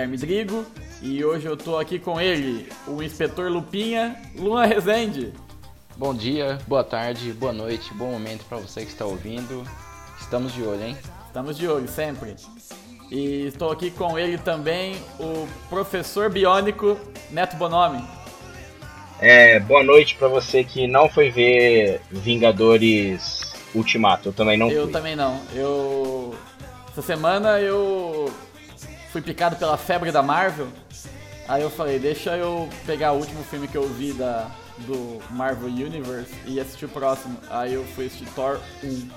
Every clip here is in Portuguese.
Guilherme Drigo e hoje eu tô aqui com ele, o Inspetor Lupinha, Luan Rezende. Bom dia, boa tarde, boa noite, bom momento pra você que está ouvindo. Estamos de olho, hein? Estamos de olho sempre. E estou aqui com ele também, o Professor Biônico Neto Bonomi. É, boa noite pra você que não foi ver Vingadores Ultimato. Eu também não Eu fui. também não. Eu. Essa semana eu fui picado pela febre da Marvel. Aí eu falei, deixa eu pegar o último filme que eu vi da, do Marvel Universe e assistir o próximo. Aí eu fui assistir Thor 1.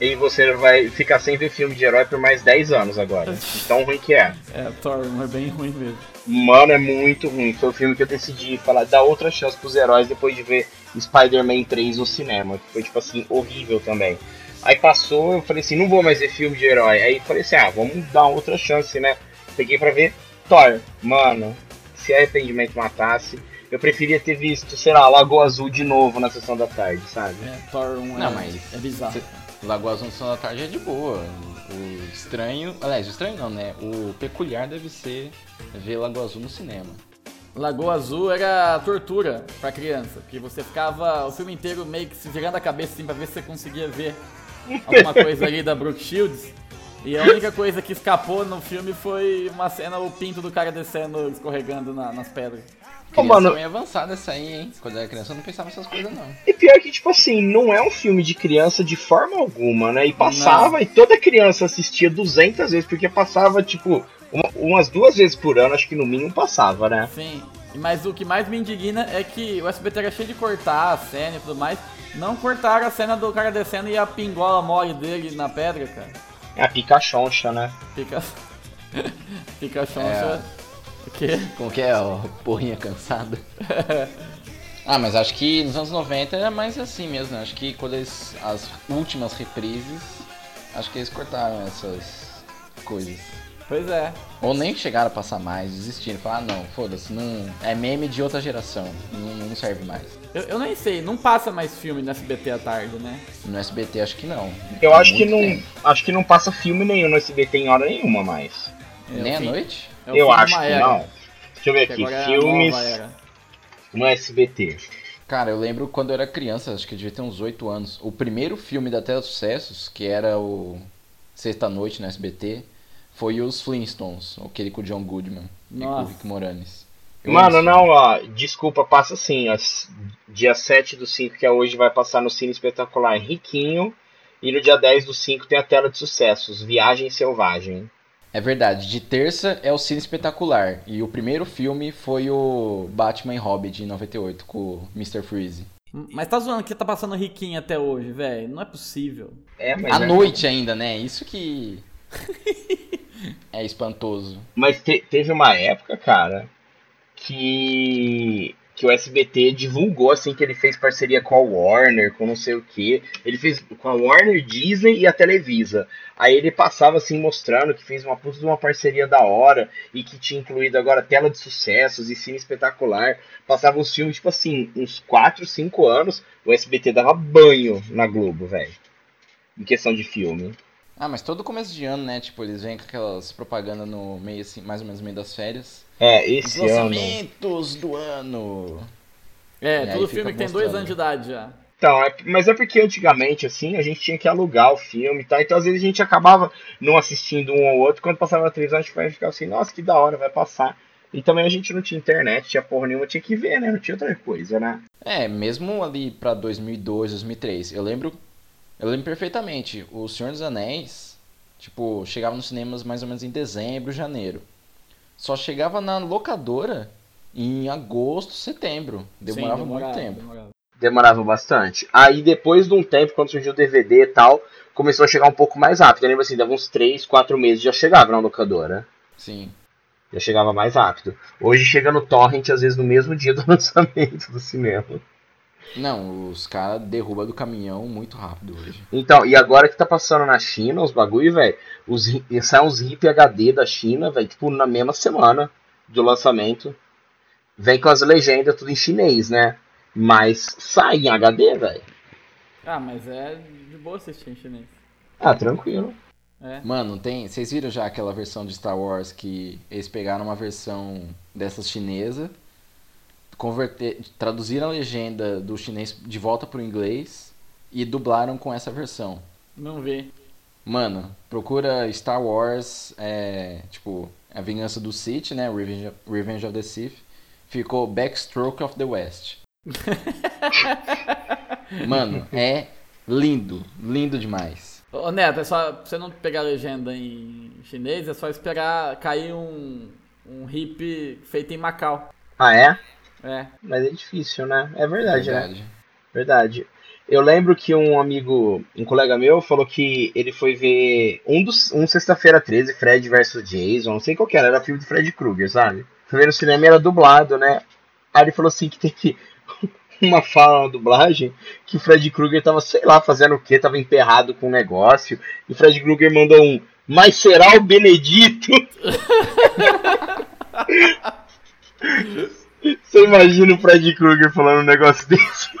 E você vai ficar sem ver filme de herói por mais 10 anos agora. Tão ruim que é. É, Thor 1 é bem ruim mesmo. Mano, é muito ruim. Foi o filme que eu decidi falar, dar outra chance pros heróis depois de ver Spider-Man 3 no cinema. Que foi, tipo assim, horrível também. Aí passou, eu falei assim, não vou mais ver filme de herói. Aí falei assim, ah, vamos dar outra chance, né? Peguei pra ver Thor. Mano, se arrependimento matasse, eu preferia ter visto, sei lá, Lagoa Azul de novo na sessão da tarde, sabe? É, Thor 1 é, Não, mas é bizarro. cê- Lagoa Azul no Sol da Tarde é de boa. O estranho, aliás, o estranho não, né? O peculiar deve ser ver Lagoa Azul no cinema. Lagoa Azul era tortura pra criança, porque você ficava o filme inteiro meio que se virando a cabeça assim pra ver se você conseguia ver alguma coisa ali da Brooke Shields. E a única coisa que escapou no filme foi uma cena, o pinto do cara descendo, escorregando na- nas pedras. Ô, Criança mano- bem avançada essa aí, hein? Quando eu era criança eu não pensava nessas coisas, não. E pior que, tipo assim, não é um filme de criança de forma alguma, né? E passava e toda criança assistia 200 vezes, porque passava, tipo, uma- umas duas vezes por ano, acho que no mínimo passava, né? Sim, mas o que mais me indigna é que o SBT era cheio de cortar a cena e tudo mais. Não cortaram a cena do cara descendo e a pingola mole dele na pedra, cara. É a Picachoncha, né? Fica. Fica choncha. É. O quê? Como que é, ó, porrinha cansada? ah, mas acho que nos anos 90 era mais assim mesmo, né? Acho que quando eles, as últimas reprises, acho que eles cortaram essas coisas. Pois é. Ou nem chegaram a passar mais, desistiram. Falaram, ah, não, foda-se, não, é meme de outra geração, não, não serve mais. Eu, eu nem sei, não passa mais filme no SBT à tarde, né? No SBT acho que não. Eu acho que não. tempo. Acho que não passa filme nenhum no SBT em hora nenhuma mais. É Nem à noite? é eu de acho que era, não. Deixa eu ver aqui. é Filmes no SBT. Cara, eu lembro quando eu era criança, acho que eu devia ter uns 8 anos. O primeiro filme da Tela Sucessos, que era o Sexta-Noite no SBT, foi os Flintstones, aquele com o John Goodman e com o Nossa. Rick Moranis. Mano, não, ó, desculpa, passa assim, ó, dia 7 do 5, que é hoje, vai passar no Cine Espetacular Riquinho, e no dia 10 do 5 tem a tela de sucessos, Viagem Selvagem. É verdade, de terça é o Cine Espetacular. E o primeiro filme foi o Batman e Robin de 98, com o Mr. Freeze. Mas tá zoando que tá passando riquinho até hoje, velho. Não é possível. É, mas, À é- noite ainda, né? Isso que é espantoso. mas te- teve uma época, cara, que que o SBT divulgou assim que ele fez parceria com a Warner, com não sei o que. Ele fez com a Warner, Disney e a Televisa. Aí ele passava assim mostrando que fez uma puta de uma parceria da hora e que tinha incluído agora tela de sucessos e cine espetacular. Passava os filmes tipo assim, uns 4, 5 anos, o SBT dava banho na Globo, velho. Em questão de filme. Ah, mas todo começo de ano, né? Tipo, eles vêm com aquelas propagandas no meio, assim, mais ou menos no meio das férias. É, Os esse ano. lançamentos do ano. É, E aí todo filme que tem dois anos de idade já. Então, é- mas é porque antigamente, assim, a gente tinha que alugar o filme e tal. Então, às vezes, a gente acabava não assistindo um ou outro. Quando passava na televisão, a gente ficava assim, nossa, que da hora, vai passar. E também a gente não tinha internet, tinha porra nenhuma, tinha que ver, né? Não tinha outra coisa, né? É, mesmo ali pra 2002, 2003. Eu lembro Eu lembro perfeitamente, O Senhor dos Anéis, tipo, chegava nos cinemas mais ou menos em dezembro, janeiro. Só chegava na locadora em agosto, setembro. Demorava Sim, muito tempo. demorava. Demorava bastante. Aí depois de um tempo, quando surgiu o DVD e tal, começou a chegar um pouco mais rápido. Eu lembro assim, dava uns 3, 4 meses já chegava na locadora. Sim. Já chegava mais rápido. Hoje chega no torrent, às vezes no mesmo dia do lançamento do cinema. Não, os caras derrubam do caminhão muito rápido hoje. Então, e agora que tá passando na China os bagulho, velho, os saem uns RIP HD da China, velho, tipo, na mesma semana do lançamento. Vem com as legendas tudo em chinês, né? Mas sai em HD, velho. Ah, mas é de boa assistir em chinês. Ah, tranquilo. É. Mano, tem. Vocês viram já aquela versão de Star Wars que eles pegaram uma versão dessas chinesa, converter, traduziram a legenda do chinês de volta pro inglês e dublaram com essa versão. Não vi. Mano, procura Star Wars, é, tipo, A Vingança do Sith, né? Revenge of, Revenge of the Sith. Ficou Backstroke of the West. Mano, é lindo, lindo demais. Ô Neto, é só pra você não pegar a legenda em chinês, é só esperar cair um, um hip feito em Macau. Ah, é? É. Mas é difícil, né? É verdade, né? Verdade. Verdade. Eu lembro que um amigo, um colega meu, falou que ele foi ver um dos um sexta-feira 13, Fred vs Jason, não sei qual que era, era filme de Fred Krueger, sabe? Foi ver no cinema e era dublado, né? Aí ele falou assim que tem que uma fala na dublagem que o Fred Krueger tava, sei lá, fazendo o que, tava emperrado com um negócio, e o Fred Krueger mandou um mas será o Benedito? Você imagina o Fred Krueger falando um negócio desse?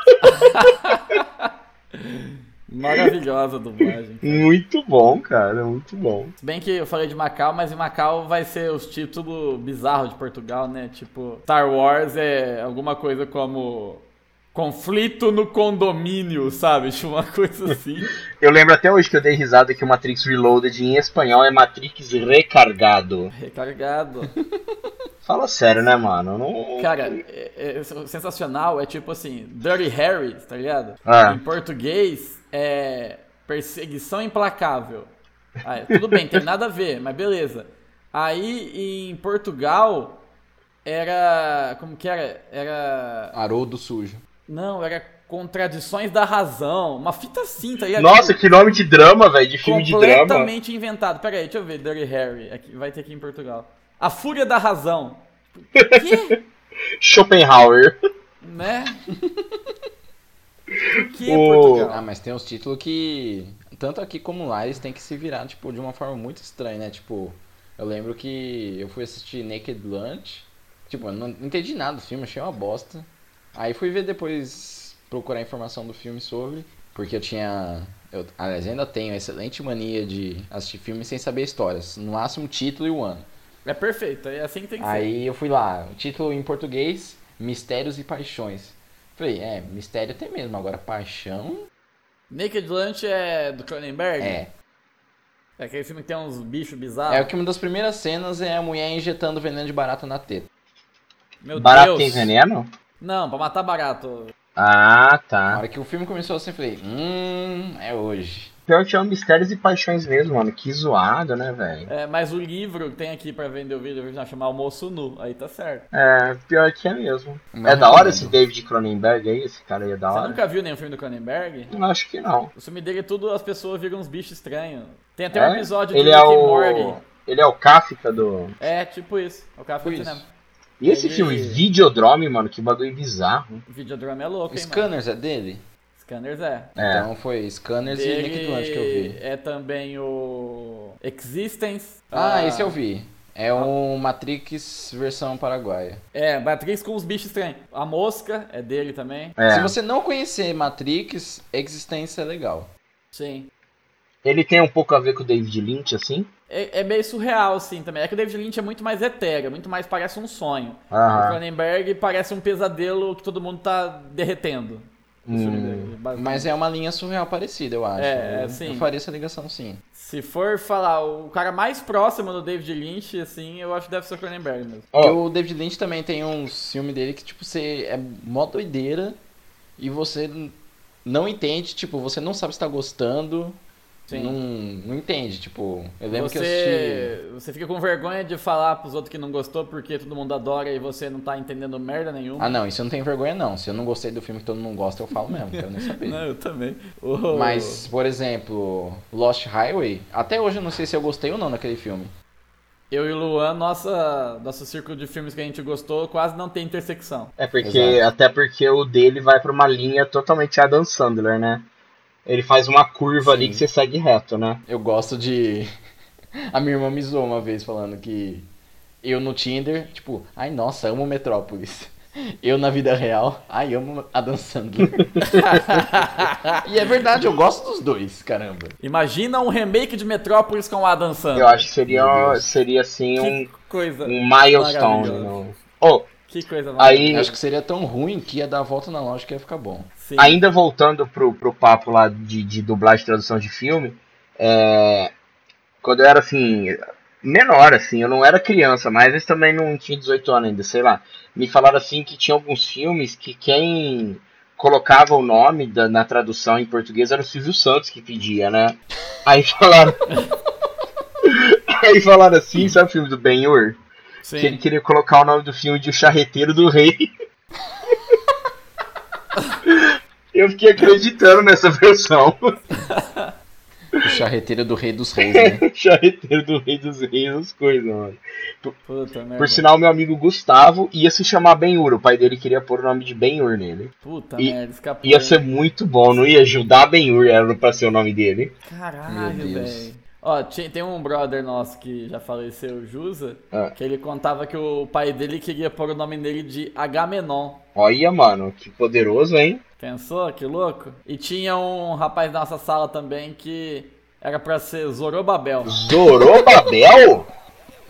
Maravilhosa a dublagem. Muito bom, cara, muito bom. Se bem que eu falei de Macau, mas em Macau vai ser os títulos bizarros de Portugal, né? Tipo, Star Wars é alguma coisa como conflito no condomínio, sabe? Tipo uma coisa assim. Eu lembro até hoje que eu dei risada que o Matrix Reloaded em espanhol é Matrix Recargado. Recarregado. Fala sério, né, mano? Não... Cara, é, é sensacional. É tipo assim, Dirty Harry, tá ligado? Ah. Em português é perseguição implacável. Ah, é, tudo bem, tem nada a ver, mas beleza. Aí em Portugal era. Como que era? Era. Haroldo sujo. Não, era Contradições da Razão. Uma fita assim, tá ligado? Nossa, que nome de drama, velho, de filme de drama. Completamente inventado. Pera aí, deixa eu ver. Dirty Harry. Aqui, vai ter aqui em Portugal. A Fúria da Razão. Que? Schopenhauer. né? Por que O- Portugal? Ah, mas tem uns títulos que, tanto aqui como lá, eles têm que se virar, tipo, de uma forma muito estranha, né? Tipo, eu lembro que eu fui assistir Naked Lunch, tipo, eu não entendi nada do filme, achei uma bosta. Aí fui ver depois, procurar informação do filme sobre, porque eu tinha, eu, aliás, ainda tenho excelente mania de assistir filmes sem saber histórias, no máximo o título e o ano. É perfeito, é assim que tem que ser. Aí eu fui lá, o título em português, Mistérios e Paixões. Falei, é, mistério tem mesmo, agora paixão, Naked Lunch é do Cronenberg? é. É aquele filme que tem uns bichos bizarros. É o que uma das primeiras cenas é a mulher injetando veneno de barata na teta. Meu Barato Deus. tem veneno? Não, pra matar barato. Ah, Na tá. hora que o filme começou assim, eu falei, hum, é hoje. Pior que é um Mistérios e Paixões mesmo, mano. Que zoado, né, velho? É, mas o livro que tem aqui pra vender o vídeo original chama Almoço Nu. Aí tá certo. É, pior que é mesmo. Não é da hora esse David Cronenberg aí? Esse cara aí é da Você hora? nunca viu nenhum filme do Cronenberg? Eu Acho que não. O filme dele é tudo, as pessoas viram uns bichos estranhos. Tem até É? um episódio Ele de é Rick o. Morty. Ele é o Kafka do. É, tipo isso. É o cara Tipo foi isso. cinema. E esse Ele- filme, Videodrome, mano, que bagulho bizarro. O videodrama é louco, hein, mano? Scanners é dele? Scanners é. É. Então foi Scanners e Dele Naked Lunch que eu vi. É também o Existence. Ah, esse eu vi. É um Matrix versão paraguaia. É, Matrix com os bichos estranhos. A Mosca é dele também. É. Se você não conhecer Matrix, Existência é legal. Sim. Ele tem um pouco a ver com o David Lynch, assim. É, é meio surreal, assim, também. É que o David Lynch é muito mais etéreo, muito mais parece um sonho. O Aham. Cronenberg parece um pesadelo que todo mundo tá derretendo. O filme Hum. dele, basicamente. Mas é uma linha surreal parecida, eu acho. É, é, eu, sim. eu faria essa ligação sim. Se for falar o cara mais próximo do David Lynch, assim, eu acho que deve ser o Cronenberg mesmo. Porque o David Lynch também tem uns filmes dele que, tipo, você é mó doideira e você não entende, tipo, você não sabe se tá gostando, Sim. não, não entende, tipo, eu lembro que eu assisti... Você, você fica com vergonha de falar pros outros que não gostou porque todo mundo adora e você não tá entendendo merda nenhuma. Ah não, isso eu não tenho vergonha não, se eu não gostei do filme que todo mundo gosta, eu falo mesmo, quero nem saber. Não, eu também. O- Mas, por exemplo, Lost Highway, até hoje eu não sei se eu gostei ou não daquele filme. Eu e o Luan, nossa, nosso círculo de filmes que a gente gostou quase não tem intersecção. É porque, Exato. até porque o dele vai pra uma linha totalmente Adam Sandler, né? Ele faz uma curva ali Sim. que você segue reto, né? Eu gosto de. A minha irmã me zoou uma vez falando que eu no Tinder, tipo, ai nossa, amo Metrópolis. Eu na vida real, ai, amo Adam Sandler. e é verdade, eu gosto dos dois, caramba. Imagina um remake de Metrópolis com o Adam Sandler. Eu acho que seria, seria assim um, coisa. um milestone. no- Oh, Que coisa aí, acho que seria tão ruim que ia dar a volta na lógica e ia ficar bom. Sim. ainda voltando pro, pro papo lá de, de dublagem e tradução de filme, é, quando eu era assim, menor, assim, eu não era criança, mas eles também não tinha 18 anos ainda, sei lá. Me falaram assim que tinha alguns filmes que quem colocava o nome da- na tradução em português era o Silvio Santos que pedia, né? Aí falaram. Aí falaram assim, sabe o filme do Ben-Hur? Que ele Sim. queria colocar o nome do filme de O Charreteiro do Rei. Eu fiquei acreditando nessa versão. O charreteiro do rei dos reis, né? Charreteiro do Rei dos Reis, as coisas, mano. Puta merda. Por sinal, meu amigo Gustavo ia se chamar Ben-Hur. O pai dele queria pôr o nome de Ben-Hur nele. Puta E- merda, escapou. Ia ser muito bom, não ia ajudar Ben-Hur, era pra ser o nome dele. Caralho, velho. Ó, tinha- tem um brother nosso que já faleceu, o Jusa, Ah. que ele contava que o pai dele queria pôr o nome dele de Agamenon. Olha, mano, que poderoso, hein? Pensou? Que louco? E tinha um rapaz da nossa sala também que era pra ser Zorobabel. Zorobabel?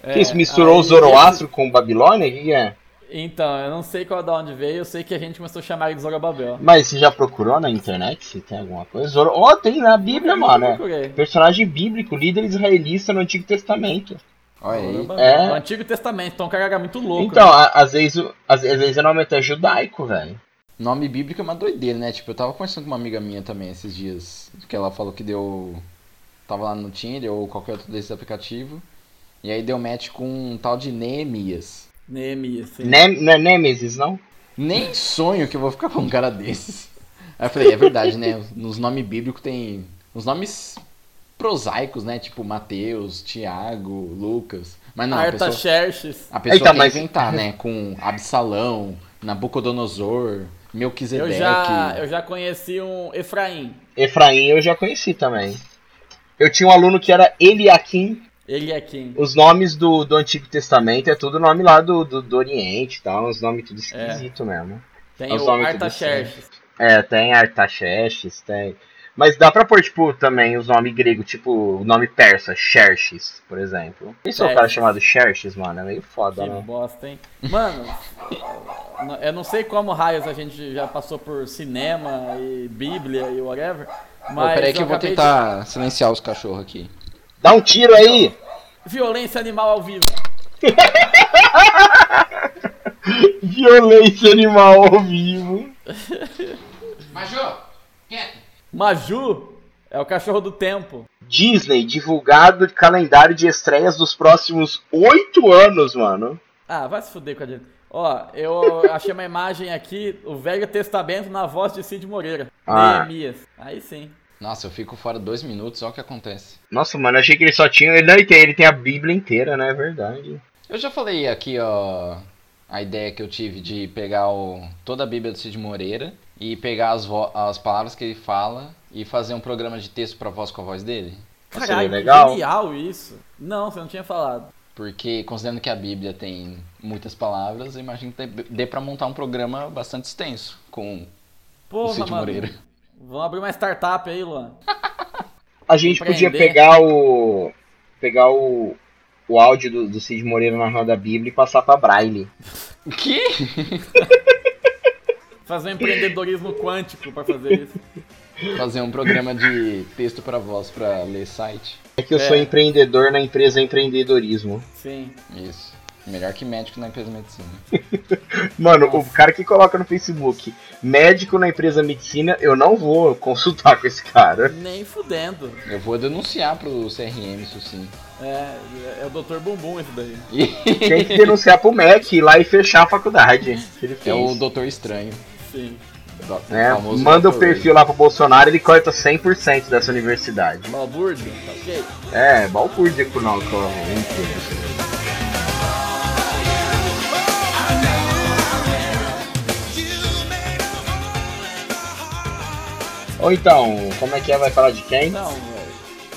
É, que isso misturou aí o Zoroastro com Babilônia? O que que é? Então, eu não sei qual da onde veio, eu sei que a gente começou a chamar ele de Zorobabel. Mas você já procurou na internet se tem alguma coisa? Zoro... Oh, tem na Bíblia, mano. é. procurei. Personagem bíblico, líder israelita no Antigo Testamento. Olha aí. É. O Antigo Testamento, então o cara era muito louco. Então, né? às vezes, o- às, às vezes o nome até é judaico, velho. Nome bíblico é uma doideira, né? Tipo, eu tava conversando com uma amiga minha também esses dias, que ela falou que deu. Tava lá no Tinder ou qualquer outro desses aplicativos. E aí deu match com um tal de Neemias. Neemias, sim. Nem, não é Nemesis, não? Nem sonho que eu vou ficar com um cara desses. Aí eu falei, é verdade, né? Nos nomes bíblicos tem. Os nomes prosaicos, né? Tipo Mateus, Tiago, Lucas. Mas não, a pessoa, Artaxerxes. a pessoa Eita, quer mas- inventar, né? Com Absalão, Nabucodonosor, Melquisedeque. Eu já, eu já conheci um Efraim. Efraim eu já conheci também. Eu tinha um aluno que era Eliakim. Ele é quem? Os nomes do, do Antigo Testamento é tudo nome lá do, do, do Oriente e tal. Uns nomes tudo esquisito mesmo. Tem Os o Artaxerxes. É, tem Artaxerxes, tem. Mas dá pra pôr, tipo, também os nomes gregos, tipo, o nome persa, Xerxes, por exemplo. Isso é o cara chamado Xerxes, mano, é meio foda, Que né? bosta, hein? Mano, eu não sei como raios a gente já passou por cinema e Bíblia e whatever. Mas peraí que eu vou acabei de- tentar silenciar os cachorros aqui. Dá um tiro aí! Violência animal ao vivo. Violência animal ao vivo. Major, quieto. Maju é o cachorro do tempo. Disney divulgado de calendário de estreias dos próximos oito anos, mano. Ah, vai se fuder com a gente. Ó, eu achei uma imagem aqui, o Velho Testamento na voz de Cid Moreira. Ah. Neemias. Aí sim. Nossa, eu fico fora dois minutos, olha o que acontece. Nossa, mano, eu achei que ele só tinha. Ele, não, ele, tem, ele tem a Bíblia inteira, né? É verdade. Eu já falei aqui, ó, a ideia que eu tive de pegar o, toda a Bíblia do Cid Moreira e pegar as, vo- as palavras que ele fala e fazer um programa de texto pra voz com a voz dele. Seria Caralho, legal. genial isso. Não, você não tinha falado. Porque, considerando que a Bíblia tem muitas palavras, eu imagino que dê- pra montar um programa bastante extenso com o Porra, Cid mano. Vamos abrir uma startup aí, Luan. A gente podia pegar o. pegar o. o áudio do, do Cid Moreira na roda da Bíblia e passar pra Braille. O quê? Fazer um empreendedorismo quântico pra fazer isso. Fazer um programa de texto pra voz pra ler site. É que eu É. sou empreendedor na empresa empreendedorismo. Sim. Isso. Melhor que médico na empresa de medicina. Mano, o cara que coloca no Facebook médico na empresa medicina, eu não vou consultar com esse cara. Nem fudendo. Eu vou denunciar pro CRM, isso sim. É, é o Dr. Bumbum esse daí. Tem que denunciar pro MEC ir lá e fechar a faculdade. Que ele É o Doutor Estranho. Sim. Do- né? famoso Manda o perfil lá pro Bolsonaro, ele corta 100% dessa universidade. Balbúrdia, tá ok? É, balbúrdia com não, que Ou então, como é que é? Vai falar de quem? Não, velho.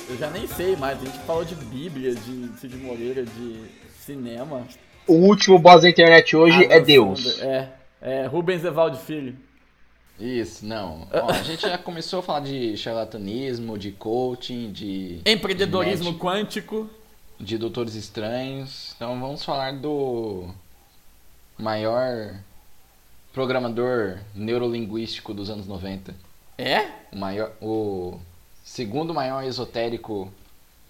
Eu já nem sei mais. A gente falou de Bíblia, de Cid Moreira, de cinema. O último boss da internet hoje é Adam Deus. É, é Rubens Evaldo Filho. Isso, não. Ó, a gente já começou a falar de charlatanismo, de coaching, de, Empreendedorismo Médico. quântico. de doutores estranhos. Então vamos falar do maior programador neurolinguístico dos anos 90. É? O maior, o segundo maior esotérico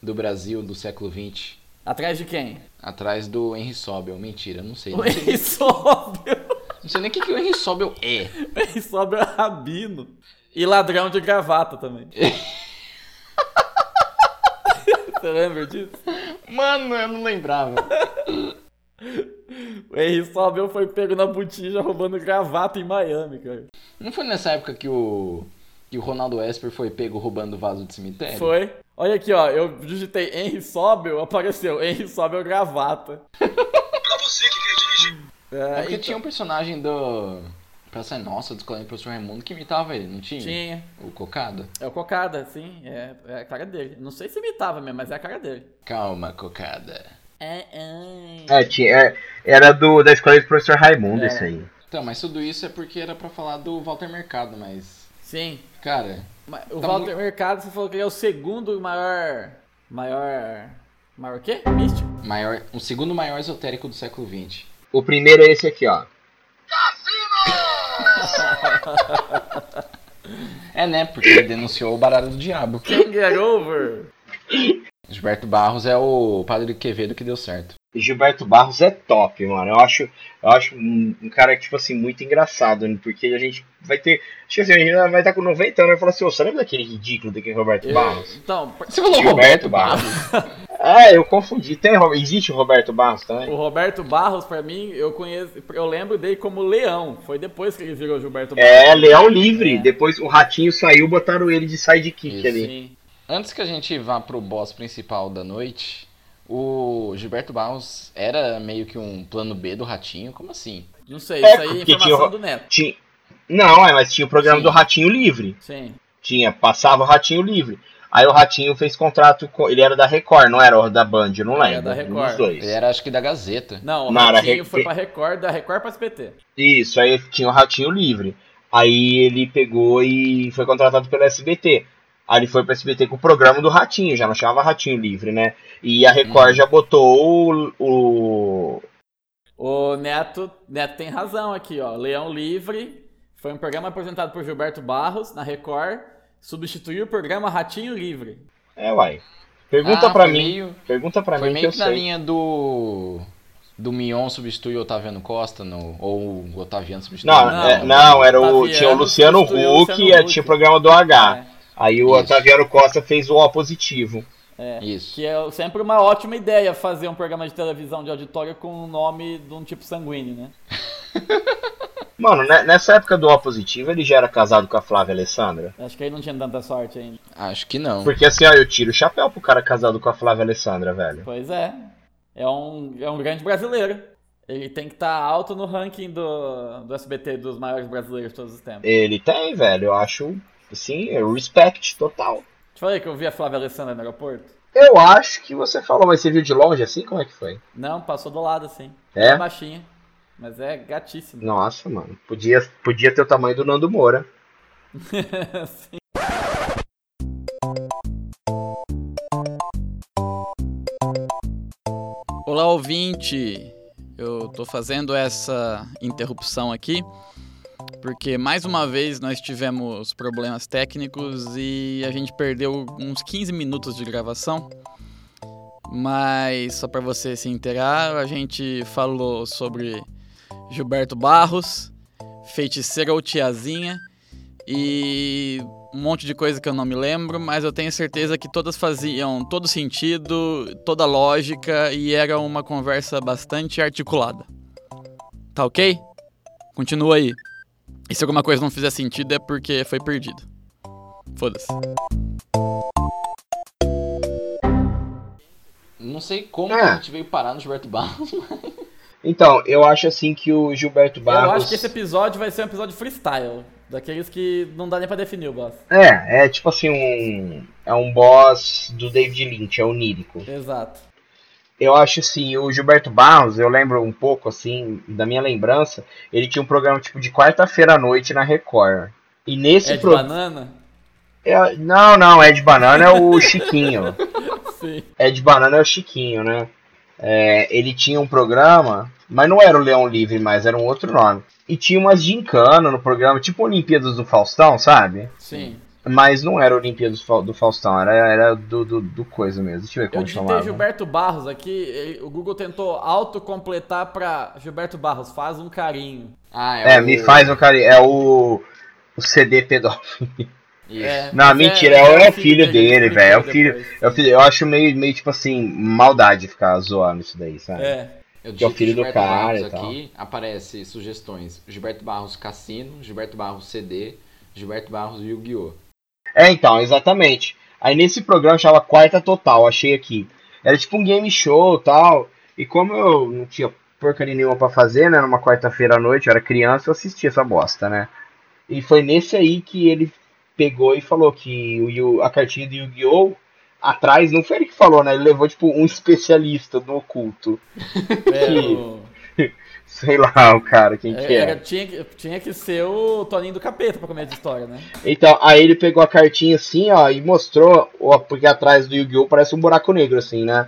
do Brasil do século XX. Atrás de quem? Atrás do Henry Sobel. Mentira, não sei. O Não sei, Henry Sobel. não sei nem o que, que o Henry Sobel é. O Henry Sobel é rabino. E ladrão de gravata também. Você lembra disso? Mano, eu não lembrava. O Henry Sobel foi pego na botija roubando gravata em Miami, cara. Não foi nessa época que o que o Ronaldo Esper foi pego roubando vaso de cemitério? Foi. Olha aqui, ó. Eu digitei Henry Sobel, apareceu Henry Sobel gravata. Pra você que quer dirigir. É porque então- tinha um personagem do Praça é Nossa, do Colégio do Professor Raimundo, que imitava ele, não tinha? Tinha. O Cocada? É o Cocada, sim. É, é a cara dele. Não sei se imitava mesmo, mas é a cara dele. Calma, Cocada. É, é. É, tinha, é, era do, da escola do professor Raimundo, É. isso aí. Então, mas tudo isso é porque era pra falar do Walter Mercado, mas... Sim. Cara, Mas O Tá Walter Mercado, você falou que ele é o segundo maior. Maior. Maior o quê? Místico? maior, o segundo maior esotérico do século XX. O primeiro é esse aqui, ó. É, né? Porque ele denunciou o baralho do diabo. Get over? Gilberto Barros é o padre Quevedo que deu certo. Gilberto Barros é top, mano. Eu acho, eu acho um, um cara, tipo assim, muito engraçado, né? porque a gente vai ter. Acho que assim, a gente vai estar com 90 anos e falar assim, ô, você lembra daquele ridículo daquele Roberto Eu- Barros? Então, Você falou Gilberto Roberto Barros? Ah, eu confundi. Tem, existe o Roberto Barros também? o Roberto Barros, pra mim, eu conheço. Eu lembro dele como Leão. Foi depois que ele virou Gilberto Barros. É, Leão Livre. É. Depois o Ratinho saiu, botaram ele de sidekick Isso. ali. Sim. Antes que a gente vá pro boss principal da noite, o Gilberto Barros era meio que um plano B do Ratinho? Como assim? Não sei, É, isso aí é informação tinha do Neto. Tinha... Não, é, mas tinha o programa Sim. do Ratinho Livre. Sim. Tinha, passava o Ratinho Livre. Aí o Ratinho fez contrato com. Ele era da Record, não era da Band, eu não Era lembro. da um Record. Ele era acho que da Gazeta. Não, o Não, era Ratinho Re- foi pra Record, da Record pra SPT. Isso, aí tinha o Ratinho Livre. Aí ele pegou e foi contratado pela SBT. Aí ele foi pra SBT com o programa do Ratinho, já não chamava Ratinho Livre, né? E a Record Uhum. já botou o, o- O Neto, Neto tem razão aqui, ó. Leão Livre foi um programa apresentado por Gilberto Barros na Record, substituiu o programa Ratinho Livre. É, uai. Pergunta Ah, pra foi mim. meio- Pergunta pra Foi mim que meio eu que na sei. linha do. Do Mion substitui o Otaviano Costa, no, ou o Otaviano substitui Não, o Não, é- não, era o. Otaviano Tinha o Luciano substituiu o Huck Luciano e Huck. tinha o programa do H. É, Aí o Isso. Otaviano Costa fez o O positivo. é. Isso. Que é sempre uma ótima ideia fazer um programa de televisão de auditório com o nome de um tipo sanguíneo, né? Mano, né, nessa época do O positivo, ele já era casado com a Flávia Alessandra. Acho que aí não tinha tanta sorte ainda. Acho que não. Porque assim, ó, eu tiro o chapéu pro cara casado com a Flávia Alessandra, velho. Pois é. É um, é um grande brasileiro. Ele tem que estar alto no ranking do, do SBT dos maiores brasileiros de todos os tempos. Ele tem, velho. Eu acho, assim, é respect total. Te falei que eu vi a Flávia Alessandra no aeroporto? Eu acho que você falou, mas você viu de longe assim? Como é que foi? Não, passou do lado assim. É? baixinha. Mas é gatíssimo. Nossa, mano. Podia, podia ter o tamanho do Nando Moura. Sim. Olá, ouvinte! Eu tô fazendo essa interrupção aqui porque mais uma vez nós tivemos problemas técnicos e a gente perdeu uns 15 minutos de gravação. Mas só pra você se inteirar, a gente falou sobre Gilberto Barros, Feiticeira ou Tiazinha e um monte de coisa que eu não me lembro, mas eu tenho certeza que todas faziam todo sentido, toda lógica e era uma conversa bastante articulada. Tá ok? Continua aí. E se alguma coisa não fizer sentido é porque foi perdido. Foda-se. Não sei como É. que a gente veio parar no Gilberto Barros. Então, eu acho assim que o Gilberto Barros. Eu acho que esse episódio vai ser um episódio freestyle. Daqueles que não dá nem pra definir o boss. É, é tipo assim, um. É um boss do David Lynch, é onírico. Exato. Eu acho assim, o Gilberto Barros, eu lembro um pouco assim, da minha lembrança, ele tinha um programa tipo de quarta-feira à noite na Record. E nesse É de programa. banana? Não, não, é de banana é o Chiquinho. Sim. É de banana é o Chiquinho, né? É, ele tinha um programa, mas não era o Leão Livre, mas era um outro nome. E tinha umas gincana no programa, tipo Olimpíadas do Faustão, sabe? Sim. Mas não era Olimpíadas do Fa- do Faustão, era, era do, do, do coisa mesmo. Deixa eu ver Eu como digitei chamava. Gilberto Barros aqui, ele- o Google tentou autocompletar pra Gilberto Barros, faz um carinho. Ah, É, o- me faz um carinho. É o. O CD pedófilo. Isso. É, Não, mentira, é, é o filho dele, velho. É o filho. depois. É o filho. Eu acho meio, meio tipo assim, maldade ficar zoando isso daí, sabe? É, Eu Que é o filho do cara Barros e tal. aqui, aparece sugestões. Gilberto Barros Cassino, Gilberto Barros CD, Gilberto Barros Yu-Gi-Oh! É, então, exatamente. Aí nesse programa chamava Quarta Total, achei aqui. Era tipo um game show e tal. E como eu não tinha porcaria nenhuma pra fazer, né? Numa quarta-feira à noite, eu era criança, eu assistia essa bosta, né? E foi nesse aí que ele pegou e falou que o, Yu- a cartinha do Yu-Gi-Oh! Atrás, não foi ele que falou, né? Ele levou, tipo, um especialista do oculto. é, Que- o- Sei lá, o cara, quem que é, é. era- tinha, que- tinha que ser o Toninho do Capeta pra comer de história, né? Então, aí ele pegou a cartinha assim, ó, e mostrou, ó, porque atrás do Yu-Gi-Oh! parece um buraco negro, assim, né?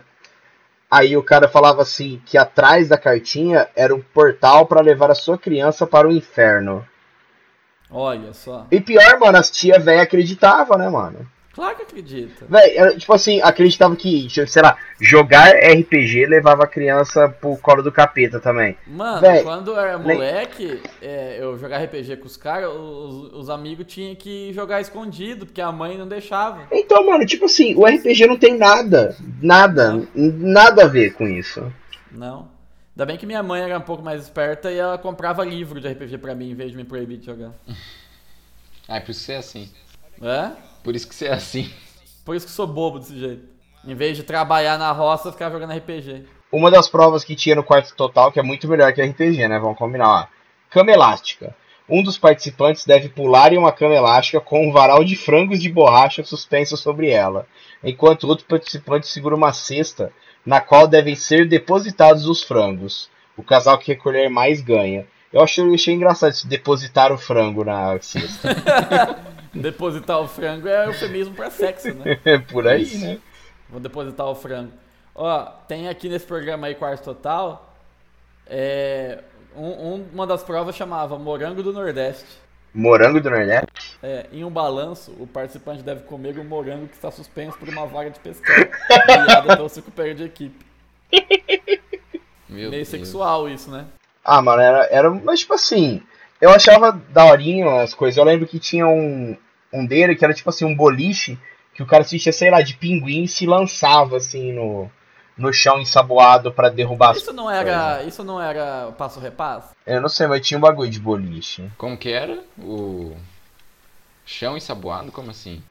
Aí o cara falava assim, que atrás da cartinha era um portal pra levar a sua criança para o inferno. Olha só. E pior, mano, as tia velha acreditava, né, mano? Claro que acredita. Véi, tipo assim, acreditava que, sei lá, jogar RPG levava a criança pro colo do capeta também. Mano, Véi, quando eu era nem- moleque, é, eu jogar RPG com os caras, os, os amigos tinham que jogar escondido, porque a mãe não deixava. Então, mano, tipo assim, o RPG não tem nada, nada, Não. nada a ver com isso. Não. Ainda bem que minha mãe era um pouco mais esperta e ela comprava livro de RPG pra mim, em vez de me proibir de jogar. Ah, é por isso que você é assim. É? Por isso que você é assim. Por isso que sou bobo desse jeito. Em vez de trabalhar na roça, ficar jogando RPG. Uma das provas que tinha no quarto total, que é muito melhor que RPG, né? Vamos combinar. Ó. Cama elástica. Um dos participantes deve pular em uma cama elástica com um varal de frangos de borracha suspenso sobre ela, enquanto o outro participante segura uma cesta na qual devem ser depositados os frangos. O casal que recolher mais ganha. Eu achei, eu achei engraçado isso, depositar o frango na cesta. Depositar o frango é eufemismo pra sexo, né? É por aí, né? Vou depositar o frango. Ó, tem aqui nesse programa aí, Quarto Total, é, um- um- uma das provas chamava Morango do Nordeste. Morango do Nordeste. É, em um balanço, o participante deve comer um morango que está suspenso por uma vaga de pescado, guiada pelo seu companheiro de equipe. Meu Meio Deus. sexual isso, né? Ah, mano, era, era. Mas, tipo assim, eu achava daorinho as coisas. Eu lembro que tinha um, um dele que era, tipo assim, um boliche que o cara assistia, sei lá, de pinguim e se lançava, assim, no, no chão ensaboado pra derrubar Isso não era, isso não era passo repasso? Eu não sei, mas tinha um bagulho de boliche. Como que era? O chão ensaboado? Como assim?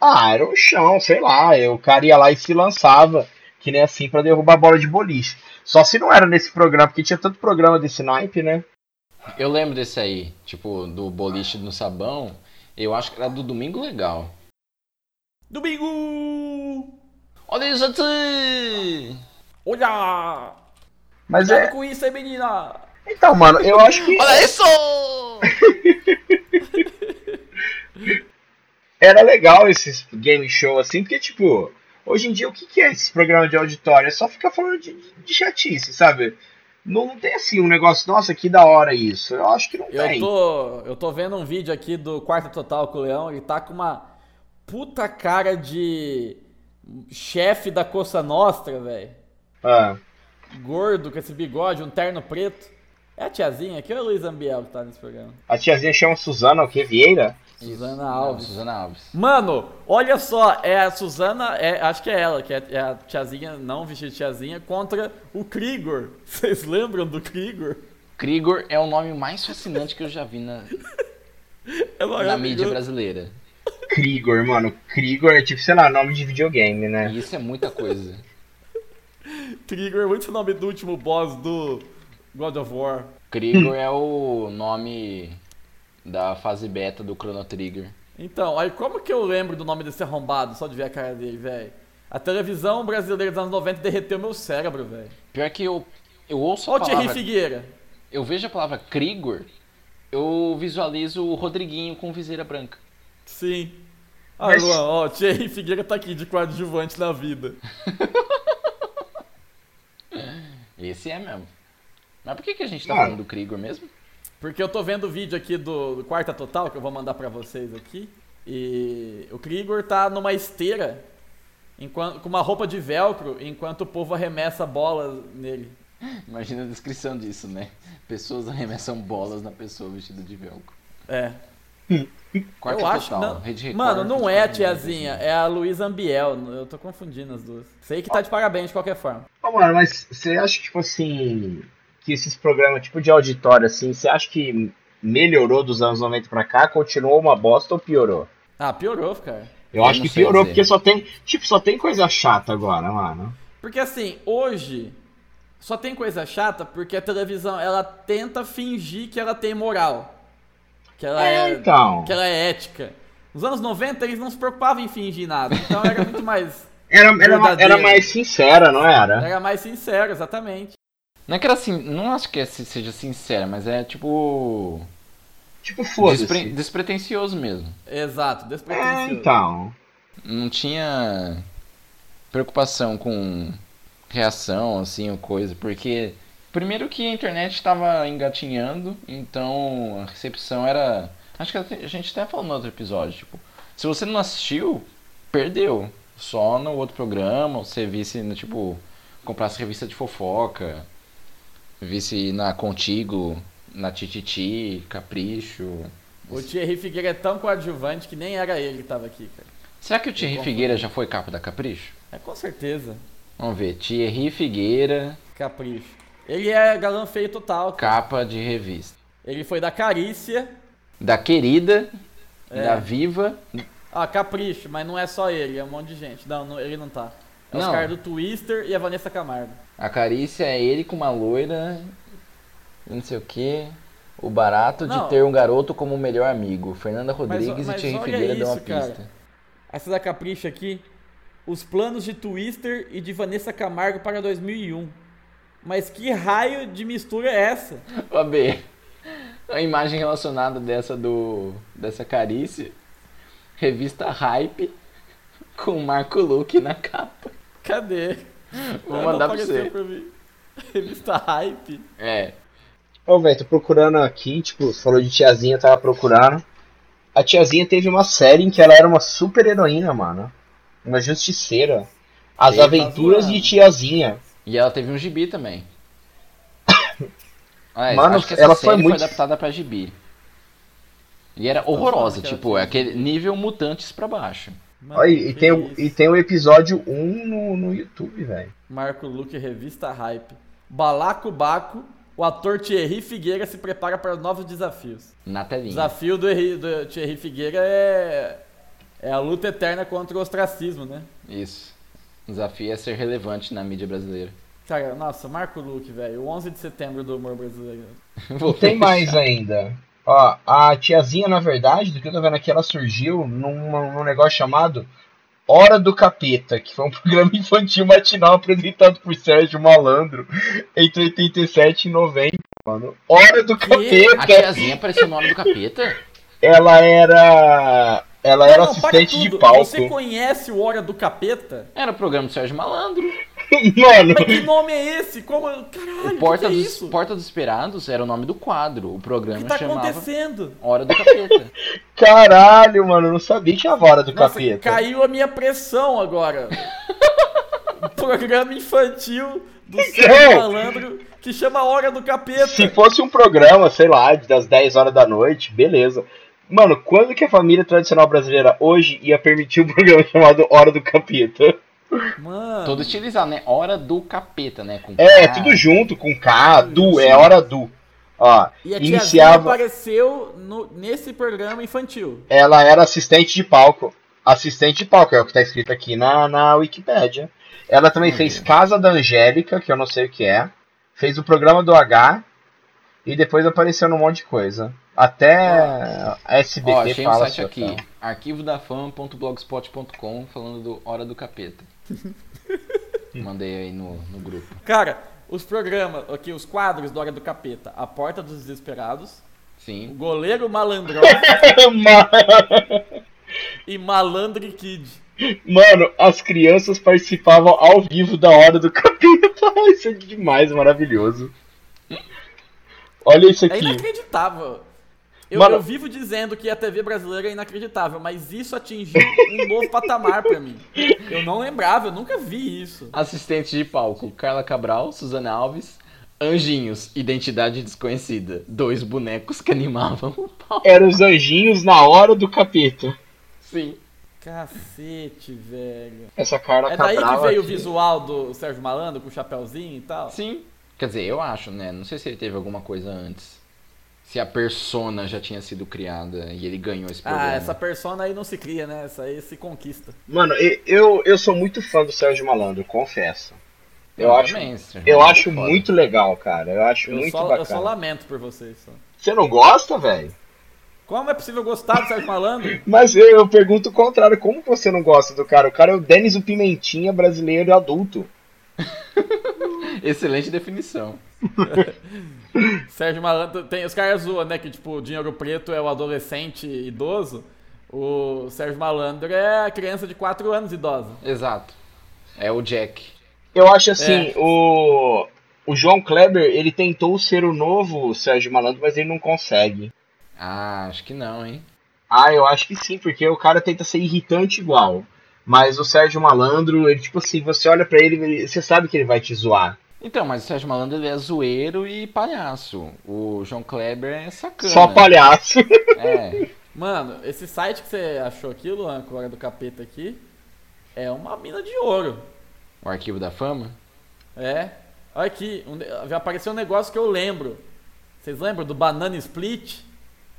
Ah, era o chão, sei lá. O cara ia lá e se lançava, que nem assim, pra derrubar a bola de boliche. Só se não era nesse programa, porque tinha tanto programa desse naipe, né? Eu lembro desse aí, tipo, do boliche no sabão. Eu acho que era do Domingo Legal. Domingo! Olha isso aqui! Olha! Mas Cuidado é. com isso aí, menina! Então, mano, eu acho que. Olha isso! era legal esses game show assim, porque, tipo, hoje em dia o que, que é esse programa de auditório? É só ficar falando de, de chatice, sabe? Não, não tem assim um negócio, nossa, que da hora isso. Eu acho que não Eu tem. tô, eu tô vendo um vídeo aqui do Quarto Total com o Leão, ele tá com uma puta cara de chefe da Coça Nostra, velho. Ah, Gordo, com esse bigode, um terno preto. É a tiazinha aqui ou é a Luiz Ambiel que tá nesse programa? a tiazinha chama Suzana o quê? Vieira? Suzana Não, Alves. Suzana Alves. Mano, olha só, é a Suzana, é, acho que é ela, que é, é a tiazinha, não vestida de tiazinha, contra o Krigor. Vocês lembram do Krigor? Krigor é o nome mais fascinante que eu já vi na, É na mídia brasileira. Krigor, mano. Krigor é tipo, sei lá, nome de videogame, né? Isso é muita coisa. Krigor é muito nome do último boss do God of War. Krigor é o nome da fase beta do Chrono Trigger. Então, aí como que eu lembro do nome desse arrombado só de ver a cara dele, velho? A televisão brasileira dos anos 90 derreteu meu cérebro, velho. Pior que eu, eu ouço a Olha o Thierry palavra... Figueira. Eu vejo a palavra Krigor, eu visualizo o Rodriguinho com viseira branca. Sim. Ah, Mas- Luan, ó, o Thierry Figueira tá aqui de coadjuvante na vida. Esse é mesmo. Mas por que, que a gente tá Ah. falando do Krigor mesmo? Porque eu tô vendo o vídeo aqui do, do Quarta Total, que eu vou mandar pra vocês aqui. E o Krigor tá numa esteira enquanto, com uma roupa de velcro, enquanto o povo arremessa bolas nele. Imagina a descrição disso, né? Pessoas arremessam bolas na pessoa vestida de velcro. É. Quarta eu acho. total, Não, Rede Record, mano, não é a tiazinha, é a Luísa Ambiel. Eu tô confundindo as duas. Sei que tá de parabéns de qualquer forma. Ô, mano, mas você acha, tipo assim, que esses programas, tipo de auditório, assim, você acha que melhorou dos anos 90 pra cá, continuou uma bosta ou piorou? Ah, piorou, cara. Eu, Eu acho que piorou, dizer. porque só tem, tipo, só tem coisa chata agora, mano. Porque assim, hoje só tem coisa chata porque a televisão ela tenta fingir que ela tem moral. Que ela É, é, então. que ela é ética. Nos anos 90 eles não se preocupavam em fingir nada. Então era muito mais. Era, era, verdadeiro. era mais sincera, não era? Era mais sincero, exatamente. Não é que era assim, não acho que é- seja sincera, mas é tipo. Tipo, foda-se. despre- despretensioso mesmo. Exato, É, despretensioso. então. Não tinha preocupação com reação, assim, ou coisa, porque. Primeiro que a internet estava engatinhando, então a recepção era. Acho que a gente até falou no outro episódio, tipo, se você não assistiu, perdeu. Só no outro programa, você visse, tipo, comprasse revista de fofoca, visse na Contigo, na Tititi, Capricho. O Thierry Figueira é tão coadjuvante que nem era ele que tava aqui, cara. Será que o Thierry. Figueira já foi capa da Capricho? É com certeza. Vamos ver, Thierry Figueira, Capricho. Ele é galã feio total. cara. capa de revista. Ele foi da Carícia. Da Querida, É. da Viva. Ah, Capricho, mas não é só ele, é um monte de gente. Não, não- ele não tá. É os Não. caras do Twister e a Vanessa Camargo. A Carícia é ele com uma loira, não sei o que. O barato Não. de ter um garoto como melhor amigo. Fernanda Rodrigues mas e Thierry Figueira dão uma cara. pista. Essa da Capricho aqui. Os planos de Twister e de Vanessa Camargo para 2001. Mas que raio de mistura é essa? Ó, B. A imagem relacionada dessa do. dessa carícia. Revista Hype com Marco Luque na capa. Cadê? Vou mandar pra você. pra mim. Revista Hype. É. Ô, velho, tô procurando aqui, tipo, falou de tiazinha, tava procurando. A tiazinha teve uma série em que ela era uma super heroína, mano. Uma justiceira. As Eita, Aventuras zoando. de Tiazinha. E ela teve um gibi também. Ah, Mano, acho que essa ela foi série muito- foi adaptada pra gibi. E era horrorosa, tipo, é aquele nível mutantes pra baixo. Mano, Ó, e, tem, o- e tem o episódio 1 no, no YouTube, velho. Marco Luque, Revista Hype. Balacobaco. O ator Thierry Figueira se prepara para novos desafios. Na O telinha. desafio do, do Thierry Figueira é, é a luta eterna contra o ostracismo, né? Isso. O desafio é ser relevante na mídia brasileira. Cara, nossa, Marco Luque, velho. O 11 de setembro do humor brasileiro. Vou Tem fechar. mais ainda. Ó, a tiazinha, na verdade, do que eu tô vendo aqui, ela surgiu num, num negócio chamado Hora do Capeta, que foi um programa infantil matinal apresentado por Sérgio Malandro entre 87 e 90, mano. Hora do A Capeta! tiazinha apareceu no nome do capeta? Ela era. Ela era Não, assistente de palco. Você conhece o Hora do Capeta? Era o programa do Sérgio Malandro. Mano, Mas que nome é esse? Como. Caralho, O Porta, que que é dos, isso? Porta dos Esperados era o nome do quadro. O O programa que tá chamava acontecendo? Hora do Capeta. caralho, mano, eu não sabia que tinha vara do Nossa, capeta. caiu a minha pressão agora. programa infantil do Sérgio Malandro que chama Hora do Capeta. Se fosse um programa, sei lá, das 10 horas da noite, beleza. Mano, quando que a família tradicional brasileira hoje ia permitir um programa chamado Hora do Capeta? Mano. Todo estilizado, né? Hora do Capeta, né? Com É, K. tudo junto, com K, Du, é Hora Du. Ó, E a iniciava. apareceu no- nesse programa infantil. Ela era assistente de palco. Assistente de palco, é o que tá escrito aqui na, na Wikipédia. Ela também fez Casa da Angélica, que eu não sei o que é. Fez o programa do H. E depois apareceu num monte de coisa. Até a SBT Ó, achei um fala site sua aqui, fama. arquivodafama.blogspot.com, falando do Hora do Capeta. Mandei aí no, no grupo. Cara, os programas, aqui, os quadros da Hora do Capeta. A Porta dos Desesperados. O Sim. Goleiro Malandrão e Malandre Kid. Mano, as crianças participavam ao vivo da hora do capeta. Isso é demais, maravilhoso. Olha isso É aqui. inacreditável. Eu, Mano- eu vivo dizendo que a TV brasileira é inacreditável, mas isso atingiu um novo patamar pra mim. Eu não lembrava, eu nunca vi isso. Assistente de palco, Carla Cabral, Suzana Alves. Anjinhos, identidade desconhecida. Dois bonecos que animavam o pau. Eram os anjinhos na hora do capeta. Sim. Cacete, velho. Essa Carla É daí que Cabral veio o aqui. visual do Sérgio Malandro com o chapéuzinho e tal? Sim. Quer dizer, eu acho, né? Não sei se ele teve alguma coisa antes. Se a persona já tinha sido criada e ele ganhou esse programa. Ah, essa persona aí não se cria, né? Essa aí se conquista. Mano, eu, eu sou muito fã do Sérgio Malandro, confesso. Eu acho, também, eu acho é foda. muito legal, cara. Eu acho Eu muito só, eu bacana. só lamento por vocês. Só. Você não gosta, velho? Como é possível gostar do Sérgio Malandro? Mas eu, eu pergunto o contrário. Como você não gosta do cara? O cara é o Denis o Pimentinha brasileiro adulto. Excelente definição. Sérgio Malandro tem. Os caras zoam, né? Que tipo, o dinheiro preto é o adolescente idoso. O Sérgio Malandro é a criança de 4 anos idosa. Exato. É o Jack. Eu acho assim, É. o, o João Kleber, ele tentou ser o novo Sérgio Malandro, mas ele não consegue. Ah, acho que não, hein? Ah, eu acho que sim, porque o cara tenta ser irritante igual. Mas o Sérgio Malandro, ele tipo assim, você olha pra ele, ele- você sabe que ele vai te zoar. Então, mas o Sérgio Malandro ele é zoeiro e palhaço. O João Kleber é sacana. Só palhaço. É. Mano, esse site que você achou aqui, Luan, com a hora do capeta aqui, é uma mina de ouro. O arquivo da fama? É. Olha aqui, um, já apareceu um negócio que eu lembro. Vocês lembram do Banana Split?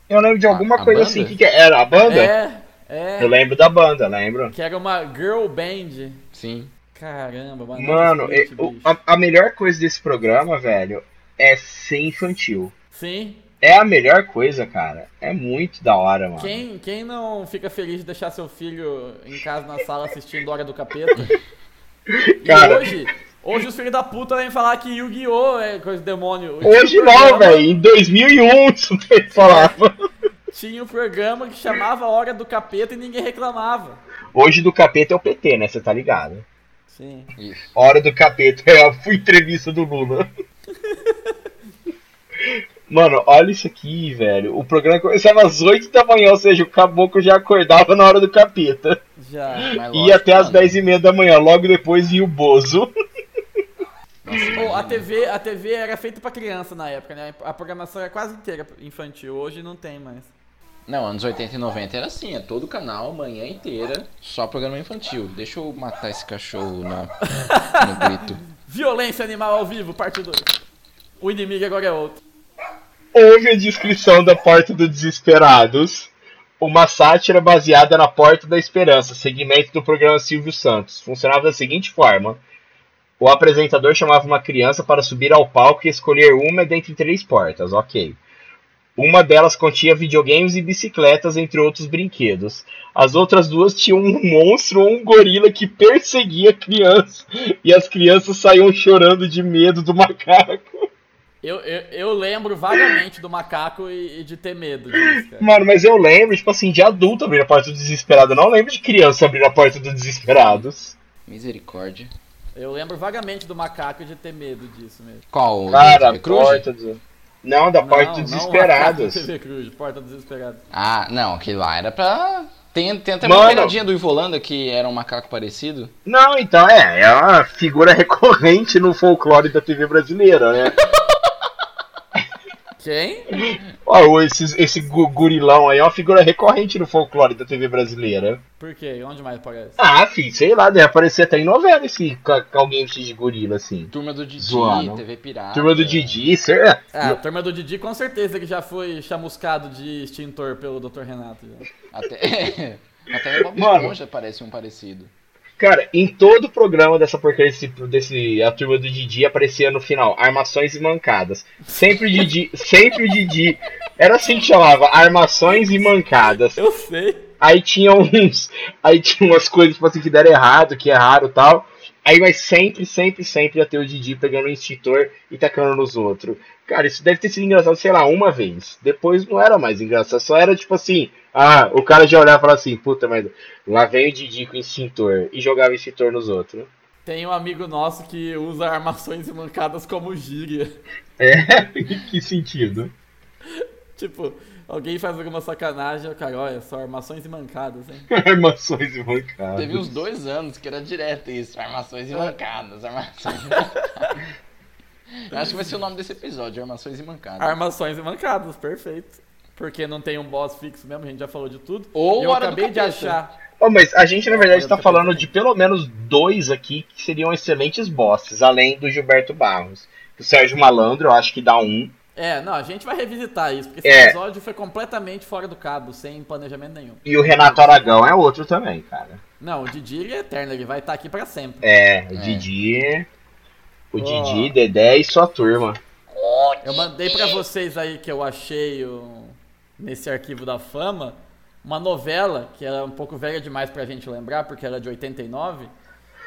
Eu lembro de alguma A- a coisa banda? assim, que, que era? A banda? É, é. Eu lembro da banda, lembro. Que era uma girl band. Sim. Caramba, Mano, Split, é- o- bicho. a, a melhor coisa desse programa, velho, é ser infantil. Sim. É a melhor coisa, cara. É muito da hora, mano. Quem, quem não fica feliz de deixar seu filho em casa na sala assistindo Hora do Capeta? E Cara. hoje, hoje os filhos da puta vêm falar que Yu-Gi-Oh! é coisa de demônio. Hoje não, velho. Em 2001, isso que falava. Tinha um programa que chamava Hora do Capeta e ninguém reclamava. Hoje do capeta é o PT, né? Você tá ligado? Sim. Isso. Hora do capeta é a entrevista do Lula. Mano, olha isso aqui, velho. O programa começava às 8 da manhã, ou seja, o caboclo já acordava na hora do capeta. Já. Mas Ia até às não. 10 e meia da manhã, logo depois vinha o Bozo. Nossa, Pô, a. TV, a TV era feita pra criança na época, né? A programação era quase inteira infantil. Hoje não tem mais. Não, anos 80 e 90 era assim, é todo canal, manhã inteira, só programa infantil. Deixa eu matar esse cachorro na, no grito. Violência animal ao vivo, parte 2. O inimigo agora é outro. Houve a descrição da Porta dos Desesperados, uma sátira baseada na Porta da Esperança, segmento do programa Silvio Santos. Funcionava da seguinte forma: o apresentador chamava uma criança para subir ao palco e escolher uma dentre três portas, ok. Uma delas continha videogames e bicicletas, entre outros brinquedos. As outras duas tinham um monstro ou um gorila que perseguia a criança, e as crianças saíam chorando de medo do macaco. Eu, eu, eu lembro vagamente do macaco e, e de ter medo disso, cara. Mano, mas eu lembro, tipo assim, de adulto abrir a porta do desesperado. Eu não lembro de criança abrir a porta do desesperados. Misericórdia. Eu lembro vagamente do macaco de ter medo disso mesmo. Qual? Cara, Cruz? porta do... Não, da porta Não, dos Desesperados. TV Cruz, Porta dos Desesperados. Ah, não, aquele lá era pra. Tem, tem até Mano. uma pegadinha do Ivolanda que era um macaco parecido. Não, então é, é uma figura recorrente no folclore da TV brasileira, né? Quem? Ó, esse, esse gu- gurilão aí é uma figura recorrente no folclore da TV brasileira. Por quê? Onde mais aparece? Ah, filho, sei lá, deve aparecer até em novela esse alguém vestido de gorila, assim. Turma do Didi, Zoando. TV Pirata. Turma do Didi, ser... é. Ah, a turma do Didi com certeza que já foi chamuscado de extintor pelo Dr. Renato. já. Até, até Bob Mano. Esponja parece um parecido. Cara, em todo programa dessa porcaria desse, desse a turma do Didi aparecia no final armações e mancadas. Sempre o Didi, sempre o Didi. Era assim que chamava, armações e mancadas. Eu sei. Aí tinha uns, aí tinha umas coisas tipo assim que deram errado, que é raro, tal. Aí mas sempre, sempre, sempre ia ter o Didi pegando o extintor e tacando nos outros. Cara, isso deve ter sido engraçado, sei lá, uma vez. Depois não era mais engraçado, só era tipo assim, ah, o cara já olhava e falava assim, puta, mas lá vem o Didi com o extintor e jogava o extintor nos outros. Tem um amigo nosso que usa armações e mancadas como gíria. É, que sentido? Tipo, alguém faz alguma sacanagem, o cara, olha só, armações e mancadas, hein? Armações e mancadas. Teve uns dois anos que era direto isso, armações e mancadas, armações e mancadas. Eu Acho que vai ser o nome desse episódio, armações e mancadas. Armações e mancadas, perfeito. Porque não tem um boss fixo mesmo, a gente já falou de tudo. Ou eu Hora do acabei de achar. Oh, mas a gente, na verdade, está tá falando de pelo menos dois aqui que seriam excelentes bosses, além do Gilberto Barros. O Sérgio Malandro, eu acho que dá um. É, não, a gente vai revisitar isso, porque esse É. episódio foi completamente fora do cabo, sem planejamento nenhum. E o Renato Aragão é outro também, cara. Não, o Didi é eterno, ele vai estar aqui pra sempre. É, o É. Didi. O Ó. Didi, Dedé e sua turma. Eu mandei pra vocês aí que eu achei o- nesse arquivo da fama uma novela que era um pouco velha demais pra gente lembrar, porque ela é de 89,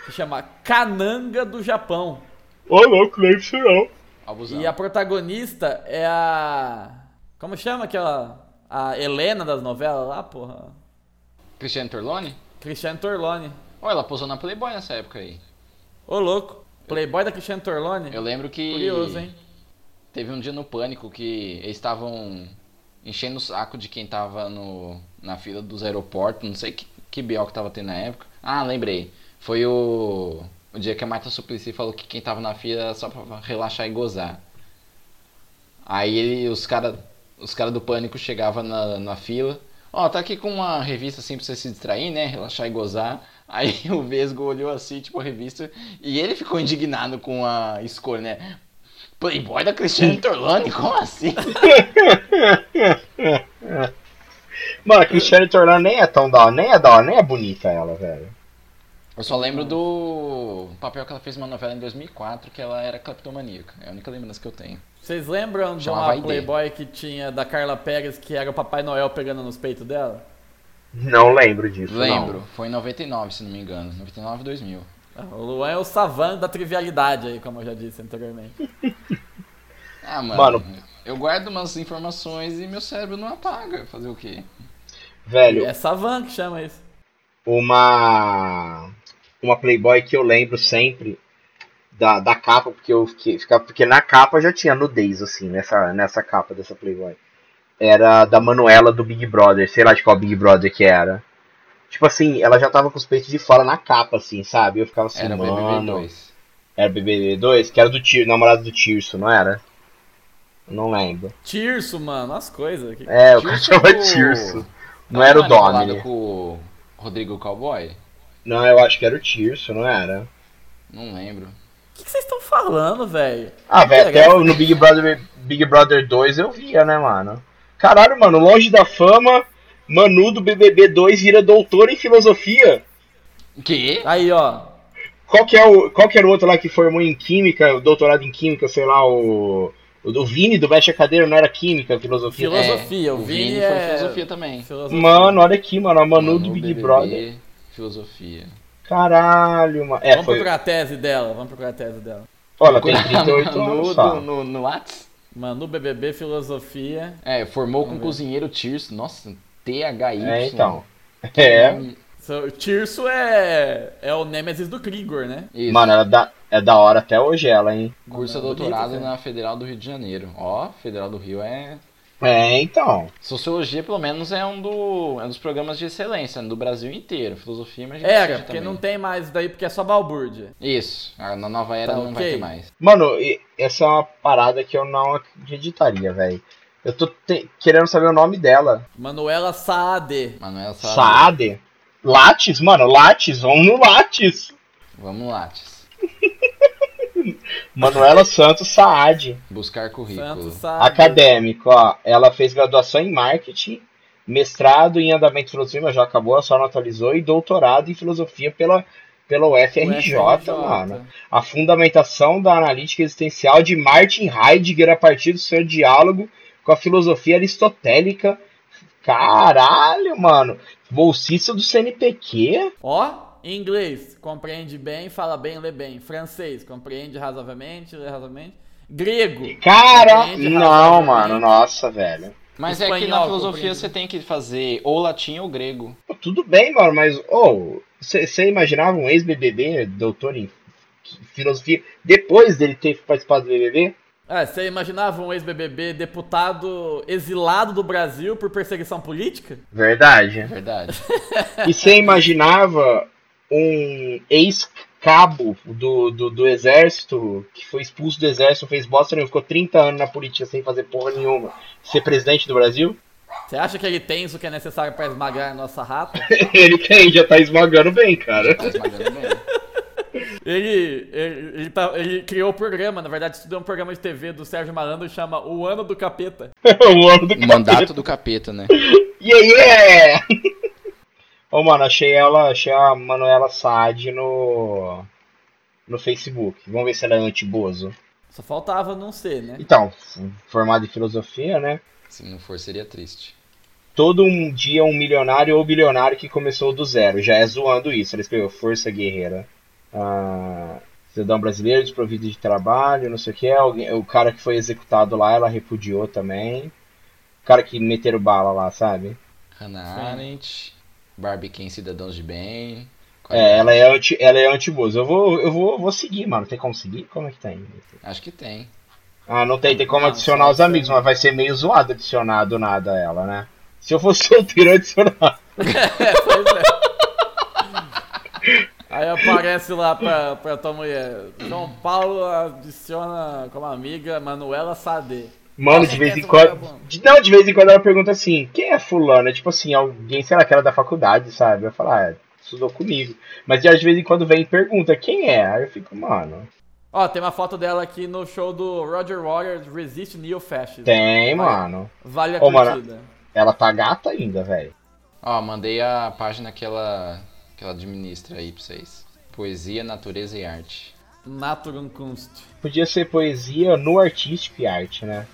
que chama Cananga do Japão. Ô, louco, lembro isso não. Abusão. E a protagonista é a. Como chama aquela. A Helena das novelas lá, porra? Cristiano Torlone? Cristiane Torlone. Ó, ela posou na Playboy nessa época aí. Ô louco. Playboy da Cristiane Torlone? Eu lembro que. Curioso, hein? Teve um dia no Pânico que eles estavam enchendo o saco de quem tava no, na fila dos aeroportos, não sei que, que BO que tava tendo na época. Ah, lembrei. Foi o, o dia que a Marta Suplicy falou que quem tava na fila era só pra relaxar e gozar. Aí ele, os caras os cara do Pânico chegavam na, na fila. Ó, tá aqui com uma revista assim pra você se distrair, né? Relaxar e gozar. Aí o Vesgo olhou assim, tipo, a revista, e ele ficou indignado com a escolha, né? Playboy da Cristiane Torlone? Como assim? Mano, a Cristiane Torlano nem é tão da hora, nem é da hora, nem é bonita ela, velho. Eu só lembro do papel que ela fez uma novela em 2004 que ela era cleptomaníaca. É a única lembrança que eu tenho. Vocês lembram de uma. Playboy que tinha da Carla Pérez que era o Papai Noel pegando nos peitos dela? Não lembro disso. Lembro, foi em 99, se não me engano. 99 2000. O Luan é o savant da trivialidade aí, como eu já disse anteriormente. Ah, mano, Mano. eu guardo umas informações e meu cérebro não apaga. Fazer o quê? Velho, É savant que chama isso. uma uma Playboy que eu lembro sempre da, da capa, porque eu fiquei, ficava- porque na capa já tinha nudez, assim, nessa, nessa capa dessa Playboy. Era da Manuela do Big Brother, sei lá de qual Big Brother que era. Tipo assim, ela já tava com os peitos de fora na capa, assim, sabe? Eu ficava assim, Era mano. BBB2. Era BBB2? Que era do Tir, namorado do Tirso, não era? Não lembro. Tirso, mano, as coisas. Que- É, o cara Tirso chama é o- Tirso. Não Ela era o Domini. com o Rodrigo Cowboy? Não, eu acho que era o Tirso, não era? Não lembro. O que vocês estão falando, velho? Ah, velho, até no Big Brother, Big Brother 2 eu via, né, mano? Caralho, mano, longe da fama, Manu do BBB 2 vira doutor em filosofia. Que? Aí, ó. Qual que, é o, qual que era o outro lá que formou em química, o doutorado em química, sei lá, o. O do Vini do Veste a Cadeira não era química, filosofia. Filosofia, É, o Vini Vini é- foi filosofia também. Filosofia. Mano, olha aqui, mano, a Manu, do Manu, Big BBB, Brother. Filosofia. Caralho, mano. É, Vamos foi. procurar a tese dela, vamos procurar a tese dela. Olha, tem 38 no, anos no, no, no Whats? Manu BBB Filosofia. É, formou com cozinheiro Tirso. Nossa, THY. É, então. É. So, Tirso é, é o Nemesis do Krigor, né? Isso. Mano, ela dá, é da hora até hoje ela, hein? Cursa Bonito, doutorado na Federal do Rio de Janeiro. Ó, Federal do Rio é. É, então. Sociologia, pelo menos, é um, do, é um dos programas de excelência né, do Brasil inteiro. Filosofia, mas Era, assiste porque também. não tem mais daí, porque é só balbúrdia. Isso. Ah, Na nova era Tá, não vai ok. ter mais. Mano, essa é uma parada que eu não acreditaria, velho. Eu tô te- querendo saber o nome dela. Manuela Saade. Manuela Saad. Saade? Lattes? Mano, Lattes, vamos no Lattes. Vamos lá, Tis. Manuela Santos Saad. Buscar currículo. Saade. Acadêmico, ó. Ela fez graduação em marketing, mestrado em andamento de filosofia, mas já acabou, só não atualizou, e doutorado em filosofia pela, pela UFRJ, mano. A fundamentação da analítica existencial de Martin Heidegger a partir do seu diálogo com a filosofia aristotélica. Caralho, mano. Bolsista do CNPq? Ó, em inglês, compreende bem, fala bem, lê bem. Francês, compreende razoavelmente, lê razoavelmente. Grego. Cara, não, mano, nossa, velho. Mas é que na Espanhol, filosofia você tem que fazer ou latim ou grego. Tudo bem, mano, mas, ô, você imaginava um ex-BBB, doutor em filosofia, depois dele ter participado do BBB? Ah, você imaginava um ex-BBB deputado exilado do Brasil por perseguição política? Verdade. É verdade. E você imaginava um ex-cabo do, do, do exército, que foi expulso do exército, fez bosta nenhuma, ficou 30 anos na política sem fazer porra nenhuma, ser presidente do Brasil? Você acha que ele tem isso que é necessário pra esmagar a nossa rata? Ele tem, já tá esmagando bem, cara. Tá esmagando bem. Ele, ele, ele, tá- ele criou o programa, na verdade, estudou um programa de TV do Sérgio Malandro chama O Ano do Capeta. o ano do Mandato do capeta, né? Yeah, yeah! Ô, mano, achei ela, achei a Manuela Saad no, no Facebook. Vamos ver se ela é anti-bozo. Só faltava não ser, né? Então, f- formada em filosofia, né? Se não for, seria triste. Todo um dia um milionário ou bilionário que começou do zero. Já é zoando isso. Ela escreveu Força Guerreira. Ah, cidadão brasileiro desprovido de trabalho, não sei o que. Alguém, o cara que foi executado lá, ela repudiou também. O cara que meteram bala lá, sabe? Hannah Arendt, Barbie Ken Cidadãos de Bem. É, ela é anti, ela é anti-bozo. Eu vou, eu vou, vou seguir, mano. Tem como seguir? Como é que tem? Acho que tem. Ah, não tem, tem como Não, adicionar os amigos, mas vai ser meio zoado adicionar do nada ela, né? Se eu fosse solteiro, eu adicionar. É, pois é. Aí aparece lá pra, pra tua mulher. João Paulo adiciona como amiga Manuela Sade. Mano, de vez em é quando. de- Não, de vez em quando ela pergunta assim, quem é fulano? É tipo assim, alguém, sei lá, que era da faculdade, sabe? Eu falo, ah, estudou comigo. Mas já de vez em quando vem e pergunta, quem é? Aí eu fico, mano. Ó, tem uma foto dela aqui no show do Roger Waters Resist Neo Fascism. Tem, mano. Vale a Ô, mano. curtida. Ela tá gata ainda, velho. Ó, mandei a página que ela, que ela administra aí pra vocês. Poesia, Natureza e Arte. Naturum Kunst. Podia ser poesia no artístico e arte, né?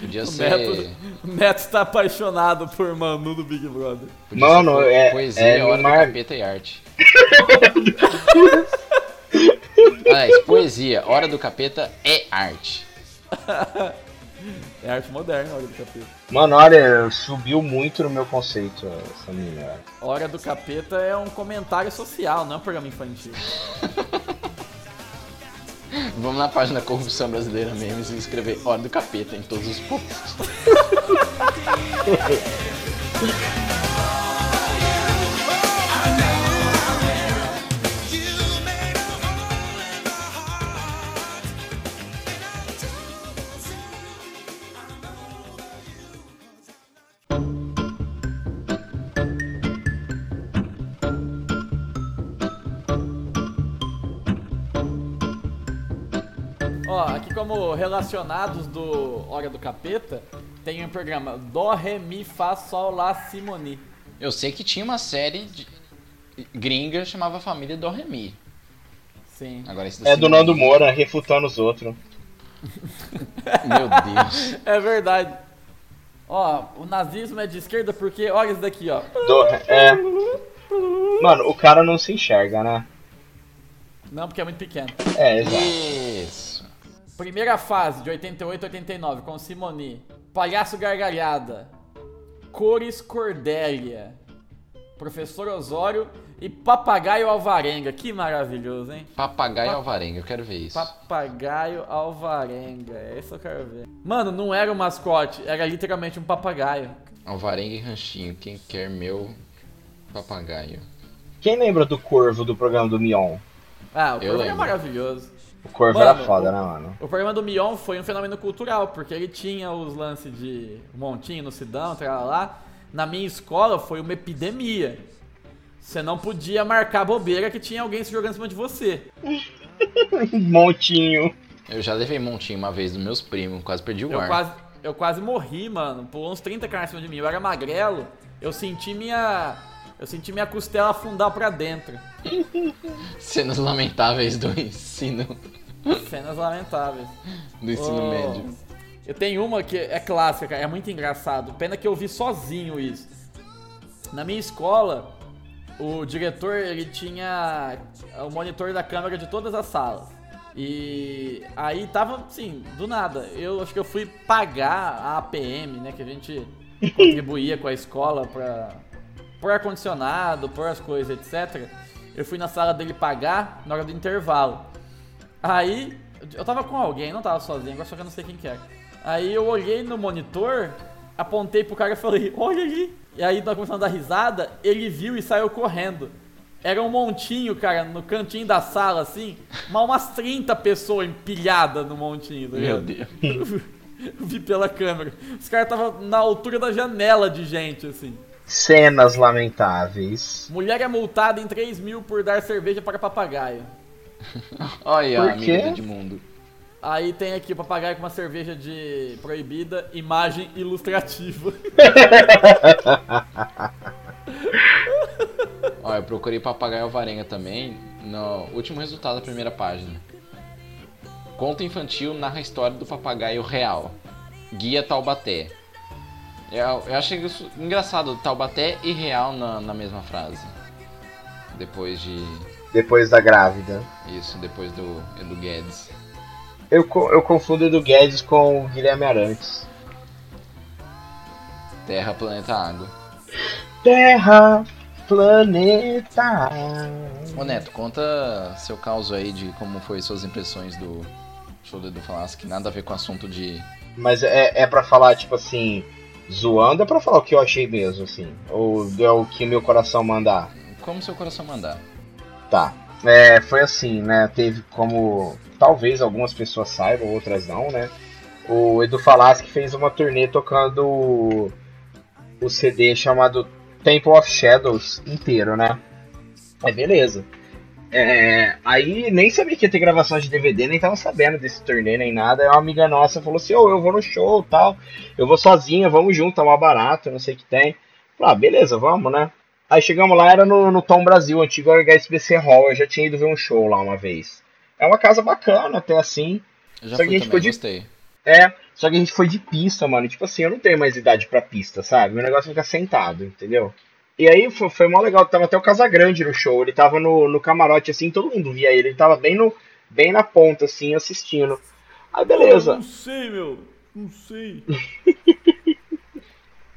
Podia O ser. Neto, o Neto tá apaixonado por Manu do Big Brother. Podia Mano, ser po- é- Poesia, é Hora mar- do Capeta e Arte. Aliás, poesia, Hora do Capeta é arte. É arte moderna, Hora do Capeta. Mano, olha, subiu muito no meu conceito essa menina. Hora do Capeta é um comentário social, não é um programa infantil. Vamos na página Corrupção Brasileira Memes e escrever Hora do Capeta em todos os posts. como relacionados do Hora do Capeta, tem um programa Dó, Ré, Mi, Fá, Sol, Lá, Si, Moni. Eu sei que tinha uma série de... gringa chamava Família do Remi. Sim. Agora esse É do Simone- Nando Moura refutando os outros. Meu Deus. É verdade. Ó, o nazismo é de esquerda porque, olha isso daqui, ó. Do- é. Mano, o cara não se enxerga, né? Não, porque é muito pequeno. É, exato. Isso. Primeira fase, de 88 a 89, com Simoni. Palhaço Gargalhada. Cores Cordélia. Professor Osório e Papagaio Alvarenga. Que maravilhoso, hein? Papagaio Pa- Alvarenga, eu quero ver isso. Papagaio Alvarenga. É isso que eu quero ver. Mano, não era um mascote, era literalmente um papagaio. Alvarenga e Ranchinho, quem quer meu papagaio? Quem lembra do Corvo do programa do Mion? Ah, o Eu programa é maravilhoso. O Corvo Mano, era foda, o- né, mano? O programa do Mion foi um fenômeno cultural, porque ele tinha os lances de montinho no Sidão, lá. Na minha escola foi uma epidemia. Você não podia marcar bobeira que tinha alguém se jogando em cima de você. Montinho. Eu já levei montinho uma vez dos meus primos, quase perdi o Eu ar. quase, eu quase morri, mano. Pulou uns 30 caras em cima de mim. Eu era magrelo. Eu senti minha. Eu senti minha costela afundar pra dentro. Cenas lamentáveis do ensino, Cenas lamentáveis. do ensino Oh, médio. Eu tenho uma que é clássica, cara, é muito engraçado. Pena que eu vi sozinho isso. Na minha escola, o diretor ele tinha o monitor da câmera de todas as salas. E aí tava assim, do nada. Eu acho que eu fui pagar a APM, né, que a gente contribuía com a escola pra por ar condicionado, por as coisas, etc. Eu fui na sala dele pagar na hora do intervalo. Aí, eu tava com alguém, não tava sozinho, agora só que eu não sei quem que era. Aí eu olhei no monitor, apontei pro cara e falei, olha ali. E aí nós começamos a dar risada, ele viu e saiu correndo. Era um montinho, cara, no cantinho da sala, assim, mas umas 30 pessoas empilhadas no montinho, tá Meu? Deus. Eu vi pela câmera. Os caras estavam na altura da janela de gente, assim. Cenas lamentáveis. Mulher é multada em 3 mil por dar cerveja para papagaio. Olha Por a amiga quê? do Edmundo. Aí tem aqui o papagaio com uma cerveja de proibida, imagem ilustrativa. Ó, eu procurei papagaio alvarenga também no último resultado da primeira página. Conto infantil narra a história do papagaio real. Guia Taubaté. Eu, eu achei isso engraçado, Taubaté e real na, na mesma frase. Depois de. Depois da grávida. Isso, depois do Edu Guedes. Eu, eu confundo Edu Guedes com o Guilherme Arantes. Terra, planeta, água. Terra, planeta. Ô Neto, conta seu caos aí de como foi suas impressões do show do Edu Falaschi, que nada a ver com o assunto de. Mas é, é pra falar, tipo assim, zoando, é pra falar o que eu achei mesmo, assim. Ou é o que meu coração mandar. Como seu coração mandar. Tá. É, foi assim, né? Teve como. Talvez algumas pessoas saibam, outras não, né? O Edu Falaschi fez uma turnê tocando o, CD chamado Temple of Shadows inteiro, né? Aí beleza. É, aí nem sabia que ia ter gravação de DVD, nem tava sabendo desse turnê nem nada. Aí uma amiga nossa falou assim: Ô, eu vou no show tal, eu vou sozinha, vamos junto, tá mais barato, não sei o que tem. Falei, ah, beleza, vamos, né? Aí chegamos lá, era no, no Tom Brasil, antigo HSBC Hall. Eu já tinha ido ver um show lá uma vez. É uma casa bacana, até assim. Eu já Só que a fui gente também, de- gostei. É, só que a gente foi de pista, mano. Tipo assim, eu não tenho mais idade pra pista, sabe? Meu negócio é ficar sentado, entendeu? E aí foi, foi mó legal, tava até o Casagrande no show. Ele tava no, no camarote, assim, todo mundo via ele. Ele tava bem, no, bem na ponta, assim, assistindo. Aí beleza. Não sei, meu. Não sei.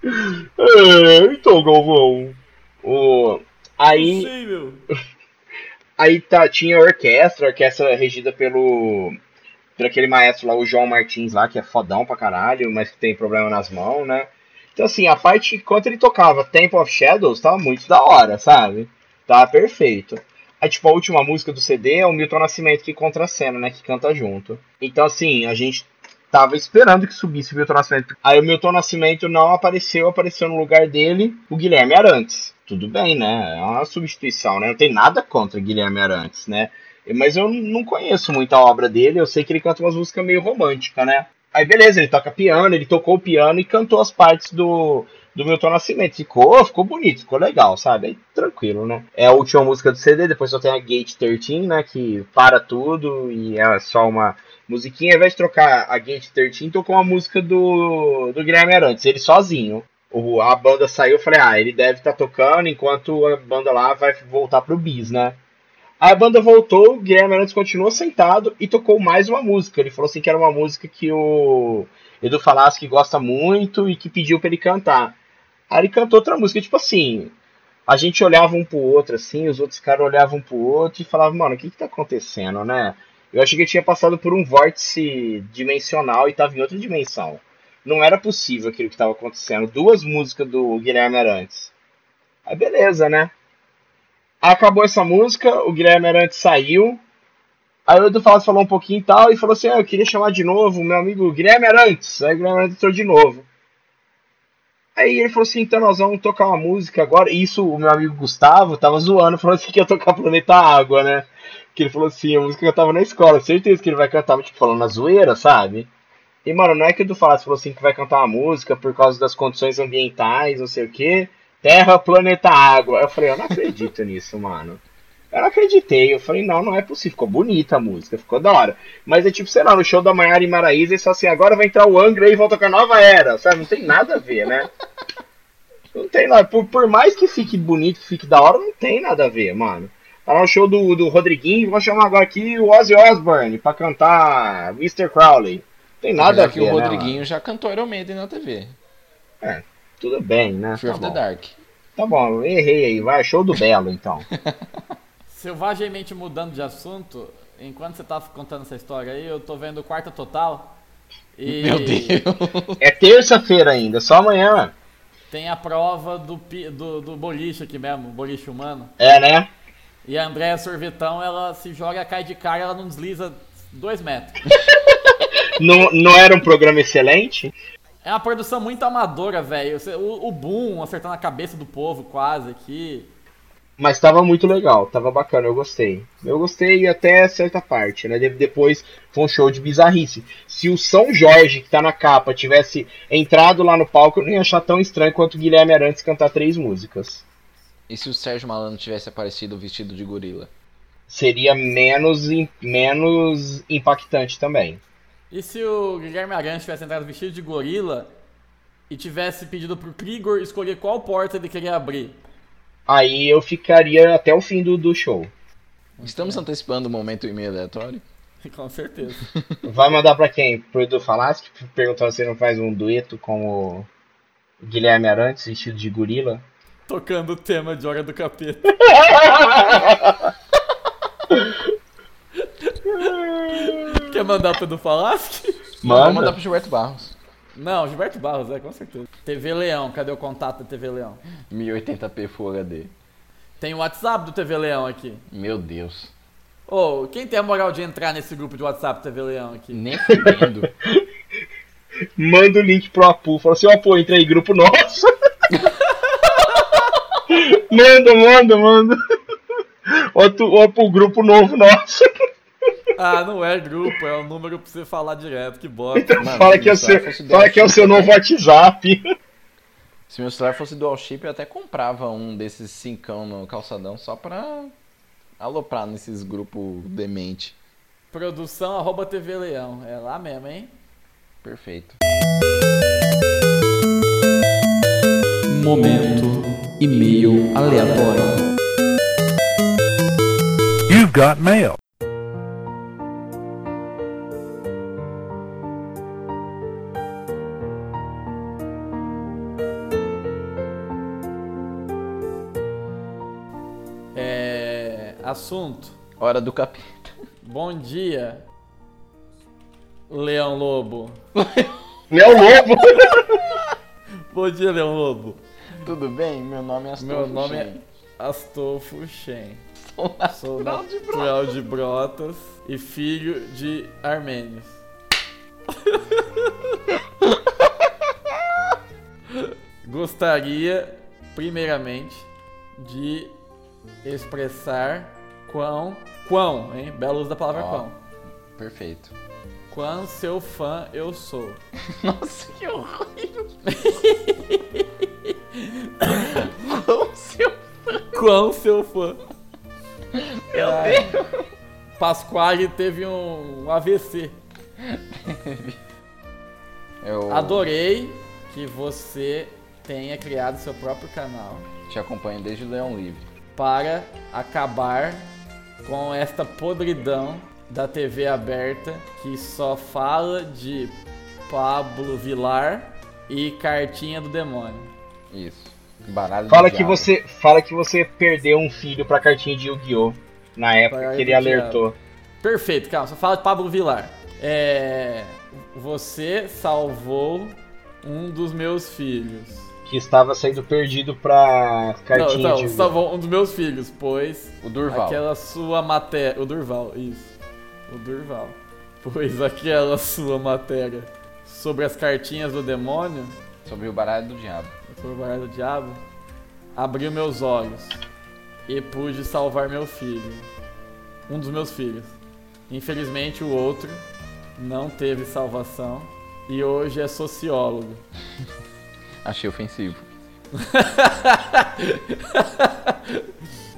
É, então, Galvão. O... Aí. sei, meu. Aí tá, tinha a orquestra, a orquestra regida pelo. Por aquele maestro lá, o João Martins lá, que é fodão pra caralho, mas que tem problema nas mãos, né? Então assim, a parte, enquanto ele tocava Temple of Shadows, tava muito da hora, sabe? Tava perfeito. Aí, tipo, a última música do CD é o Milton Nascimento que contracena, né? Que canta junto. Então, assim, a gente tava esperando que subisse o Milton Nascimento. Aí o Milton Nascimento não apareceu, apareceu no lugar dele o Guilherme Arantes. Tudo bem, né? É uma substituição, né? Não tem nada contra Guilherme Arantes, né? Mas eu não conheço muito a obra dele, eu sei que ele canta umas músicas meio românticas, né? Aí beleza, ele toca piano, ele tocou o piano e cantou as partes do, do Milton Nascimento. Ficou, ficou bonito, ficou legal, sabe? Aí tranquilo, né? É a última música do CD, depois só tem a Gate 13, né? Que para tudo e é só uma musiquinha. Ao invés de trocar a Gate 13, tocou uma música do, do Guilherme Arantes, ele sozinho. O, a banda saiu, eu falei, ah, ele deve estar tocando enquanto a banda lá vai voltar pro bis, né? Aí a banda voltou, o Guilherme Arantes continuou sentado e tocou mais uma música. Ele falou assim que era uma música que o Edu Falaschi gosta muito e que pediu pra ele cantar. Aí ele cantou outra música, tipo assim. a gente olhava um pro outro assim, os outros caras olhavam um pro outro e falavam, mano, o que que tá acontecendo, né? Eu achei que eu tinha passado por um vórtice dimensional e tava em outra dimensão. Não era possível aquilo que tava acontecendo. Duas músicas do Guilherme Arantes. Aí beleza, né? Acabou essa música, o Guilherme Arantes saiu. Aí o Edu Falas falou um pouquinho e tal, e falou assim: ah, eu queria chamar de novo o meu amigo Guilherme Arantes. Aí o Guilherme Arantes entrou de novo. Aí ele falou assim: então nós vamos tocar uma música agora. E isso o meu amigo Gustavo tava zoando, falando assim que ia tocar Planeta Água, né? Que ele falou assim: a música que eu tava na escola, certeza que ele vai cantar, tipo, falando na zoeira, sabe? E, mano, não é que o Edu Falas falou assim que vai cantar uma música por causa das condições ambientais, não sei o quê. Terra, planeta, água. Eu falei, eu não acredito nisso, mano. Eu não acreditei. Eu falei, não, não é possível. Ficou bonita a música, ficou da hora. Mas é tipo, sei lá, no show da Maiara e Maraíza, eles falam assim, agora vai entrar o Angra e volta com a nova era, sabe? Não tem nada a ver, né? Não tem nada. Por, por mais que fique bonito, que fique da hora, não tem nada a ver, mano. Tá lá no show do, do Rodriguinho, vou chamar agora aqui o Ozzy Osbourne pra cantar Mr. Crowley. Não tem nada a ver, que o né, Rodriguinho já cantou Iron Maiden na TV. É, tudo bem, né? Fear Tá of the bom. Dark. Tá bom, eu errei aí. Vai, show do Belo, então. Selvagemente mudando de assunto, enquanto você tava contando essa história aí, eu tô vendo Quarta Total. E Meu Deus. É terça-feira ainda, só amanhã. tem a prova do, do, do boliche aqui mesmo, boliche humano. É, né? E a Andréa Sorvetão, ela se joga, cai de cara, ela não desliza dois metros. Não, não era um programa excelente? É uma produção muito amadora, velho. O, o boom acertando a cabeça do povo quase aqui. Mas tava muito legal, tava bacana, eu gostei. Eu gostei até certa parte, né? De- Depois foi um show de bizarrice. Se o São Jorge, que tá na capa, tivesse entrado lá no palco, eu não ia achar tão estranho quanto o Guilherme Arantes cantar três músicas. E se o Sérgio Malandro tivesse aparecido vestido de gorila? Seria menos, menos impactante também. E se o Guilherme Arantes tivesse entrado vestido de gorila e tivesse pedido pro Krigor escolher qual porta ele queria abrir? Aí eu ficaria até o fim do, do show. Estamos antecipando o momento e-mail aleatório? Com certeza. Vai mandar pra quem? Pro Edu Falaschi, perguntando se ele não faz um dueto com o Guilherme Arantes, vestido de gorila. Tocando o tema de Hora do Capeta. Quer mandar pro Edu Falaschi? Vou mandar Manda. pro Gilberto Barros. Não, Gilberto Barros, é, com certeza. TV Leão, cadê o contato da TV Leão? 1080p Full HD. Tem o WhatsApp do TV Leão aqui. Meu Deus. Ô, quem tem a moral de entrar nesse grupo de WhatsApp do TV Leão aqui? Nem fudendo. Manda o link pro Apu. Fala assim, ó, Apu, entra aí, grupo nosso. manda, manda, manda. Ó, tu, ó, pro grupo novo nosso. Ah, não é grupo, é um número pra você falar direto, que bosta. Então Mano, fala que é seu, fala que é o seu novo WhatsApp. Se meu celular fosse dual chip, eu até comprava um desses cincão no calçadão só pra aloprar nesses grupos demente. Produção arroba TV Leão. É lá mesmo, hein? Perfeito. Momento e-mail aleatório. You've got mail. Assunto. Hora do capeta. Bom dia. Leão Lobo. Meu lobo. Bom dia, Leão Lobo. Tudo bem? Meu nome é Astolfo Meu nome é Shen. Astolfo Shen. Sou Sou natural de Brotas. natural de Brotas e filho de armênios. Gostaria, primeiramente, de expressar quão, quão, hein? Belo uso da palavra Ó. quão. Perfeito. Quão seu fã eu sou. Nossa, que horrível. Quão seu... Quão seu fã. Meu Ah, Deus. Pasquale teve um, um AVC. Eu Adorei que você tenha criado seu próprio canal te acompanho desde o Leão Livre. para acabar com esta podridão da TV aberta que só fala de Pablo Vilar e Cartinha do Demônio. Isso. Baralho Fala que diabo. você, fala que você perdeu um filho pra cartinha de Yu-Gi-Oh! Na época Baralho que ele alertou. Perfeito, calma, só fala de Pablo Vilar. É. Você salvou um dos meus filhos. Que estava sendo perdido Não, cartinha não, de Yu-Gi-Oh! salvou um dos meus filhos, pois O Durval. aquela sua matéria. O Durval, isso. O Durval. Pois aquela sua matéria sobre as cartinhas do demônio, Sobre o baralho do diabo. sobre o baralho do diabo, abriu meus olhos e pude salvar meu filho. Um dos meus filhos. Infelizmente o outro não teve salvação e hoje é sociólogo. Achei ofensivo.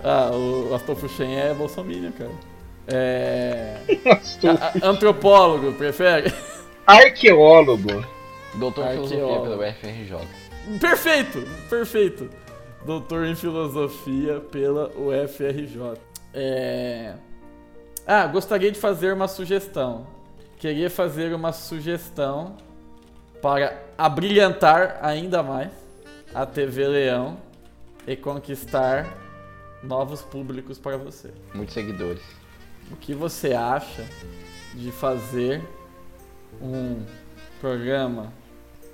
Ah, o Astolfo Shen é bolsominion, cara. É. Astolfo. a- antropólogo, prefere? Arqueólogo. Doutor em filosofia pela UFRJ. Perfeito, perfeito. Doutor em filosofia pela UFRJ. É... Ah, gostaria de fazer uma sugestão. Queria fazer uma sugestão para abrilhantar ainda mais a TV Leão e conquistar novos públicos para você. Muitos seguidores. O que você acha de fazer um programa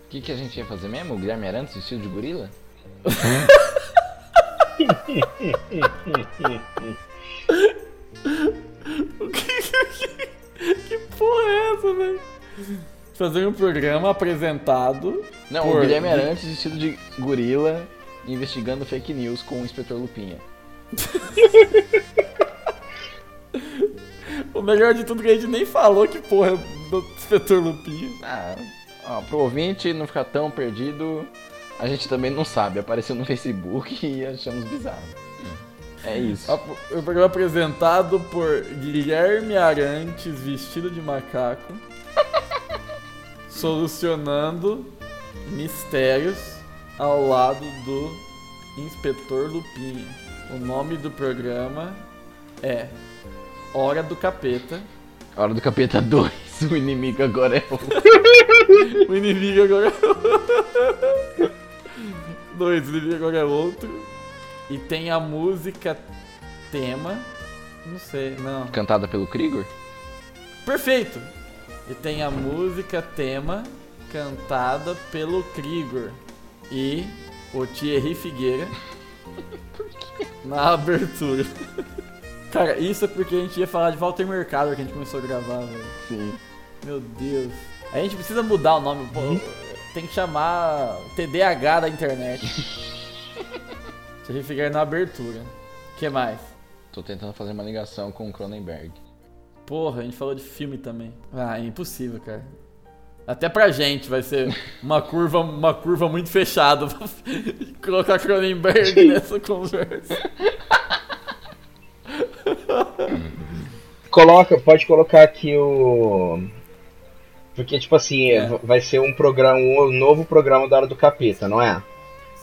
O que, que a gente ia fazer mesmo? O Guilherme Arantes vestido de gorila? Que porra é essa, velho? Fazer um programa apresentado. Não, por- o Guilherme Arantes vestido de gorila investigando fake news com o inspetor Lupinha. O melhor de tudo é que a gente nem falou que porra é do inspetor Lupinha. Ah, ó, pro ouvinte não ficar tão perdido, a gente também não sabe. Apareceu no Facebook e achamos bizarro. É isso. O programa apresentado por Guilherme Arantes vestido de macaco. Solucionando mistérios ao lado do inspetor Lupinha. O nome do programa é Hora do Capeta. Hora do Capeta 2, o inimigo agora é o. O inimigo agora é Dois, o inimigo agora é outro. E tem a música tema. Não sei, não. Cantada pelo Krigor? Perfeito! E tem a música tema cantada pelo Krigor e o Thierry Figueira na abertura. Cara, isso é porque a gente ia falar de Walter Mercado que a gente começou a gravar, velho. Sim. Meu Deus. A gente precisa mudar o nome. Pô, tem que chamar TDAH da internet. Thierry Figueira na abertura. O que mais? Tô tentando fazer uma ligação com o Cronenberg. Porra, a gente falou de filme também. Ah, é impossível, cara. Até pra gente vai ser uma curva, uma curva muito fechada colocar Cronenberg nessa conversa. Coloca, pode colocar aqui o. Porque, tipo assim, É. vai ser um programa, um novo programa da Hora do Capeta, não é?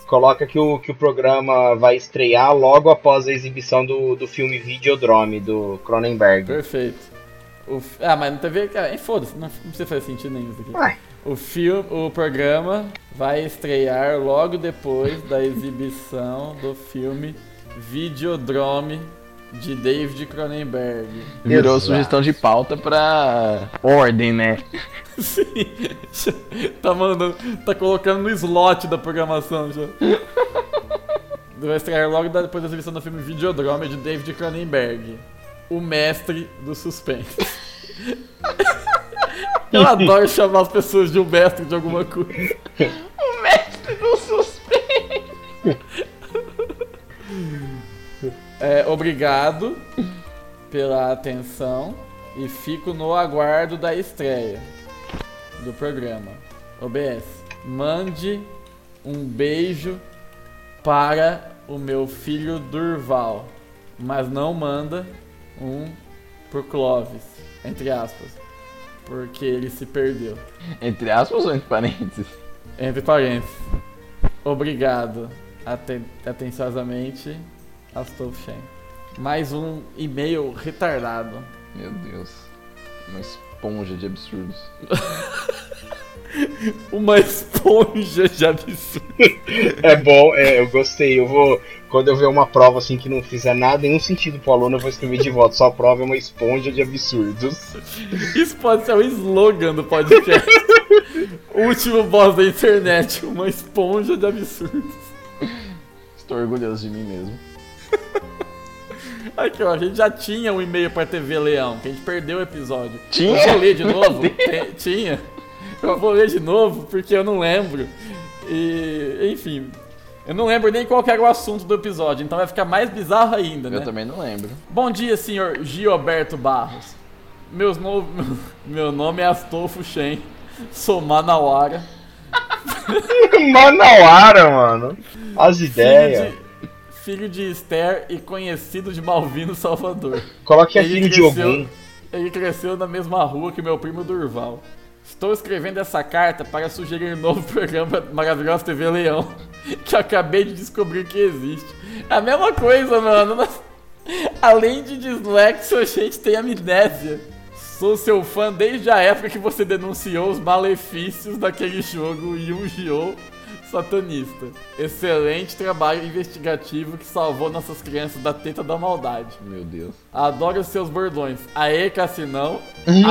Coloca que o, que o programa vai estrear logo após a exibição do, do filme Videodrome, do Cronenberg. Perfeito. O ah, mas não TV. Hein, foda-se, não, não precisa fazer sentido nenhum isso aqui. Uai. O filme, o programa vai estrear logo depois da exibição do filme Videodrome de David Cronenberg. Virou Exato. sugestão de pauta pra ordem, né? Sim, tá mandando, tá colocando no slot da programação já. Vai estrear logo depois da exibição do filme Videodrome de David Cronenberg, o mestre do suspense. Eu adoro chamar as pessoas de um mestre de alguma coisa. O mestre do suspense! É, obrigado pela atenção e fico no aguardo da estreia do programa. OBS, mande um beijo para o meu filho Durval, mas não manda um pro Clóvis, entre aspas, porque ele se perdeu. Entre aspas ou entre parênteses? Entre parênteses. Obrigado. Aten atenciosamente, Astolfo Shen. Mais um e-mail retardado. Meu Deus. Mas esponja de absurdos. Uma esponja de absurdo. É bom, é, eu gostei. Eu vou. Quando eu ver uma prova assim que não fizer nada, nenhum sentido pro aluno, eu vou escrever de volta. Sua prova é uma esponja de absurdos. Isso pode ser o slogan do podcast. O último boss da internet, uma esponja de absurdos. Estou orgulhoso de mim mesmo. Aqui, ó, a gente já tinha um e-mail pra TV Leão, que a gente perdeu o episódio. Tinha? Eu vou ler de novo? Tinha. Eu vou ler de novo porque eu não lembro. E, enfim, eu não lembro nem qual que era o assunto do episódio, então vai ficar mais bizarro ainda, né? Eu também não lembro. Bom dia, senhor Gilberto Barros. Meus no... Meu nome é Astolfo Shen, sou manauara. Manauara, mano. As ideias. de, filho de Esther e conhecido de Malvino Salvador. Coloque a Ele filho de cresceu- Ogum. Ele cresceu na mesma rua que meu primo Durval. Estou escrevendo essa carta para sugerir um novo programa Maravilhosa TV Leão, que acabei de descobrir que existe. É a mesma coisa, mano. Nós- Além de dislexia, a gente tem amnésia. Sou seu fã desde a época que você denunciou os malefícios daquele jogo Yu-Gi-Oh! Satanista. Excelente trabalho investigativo que salvou nossas crianças da teta da maldade. Meu Deus. Adoro os seus bordões. Aê, Cassinão,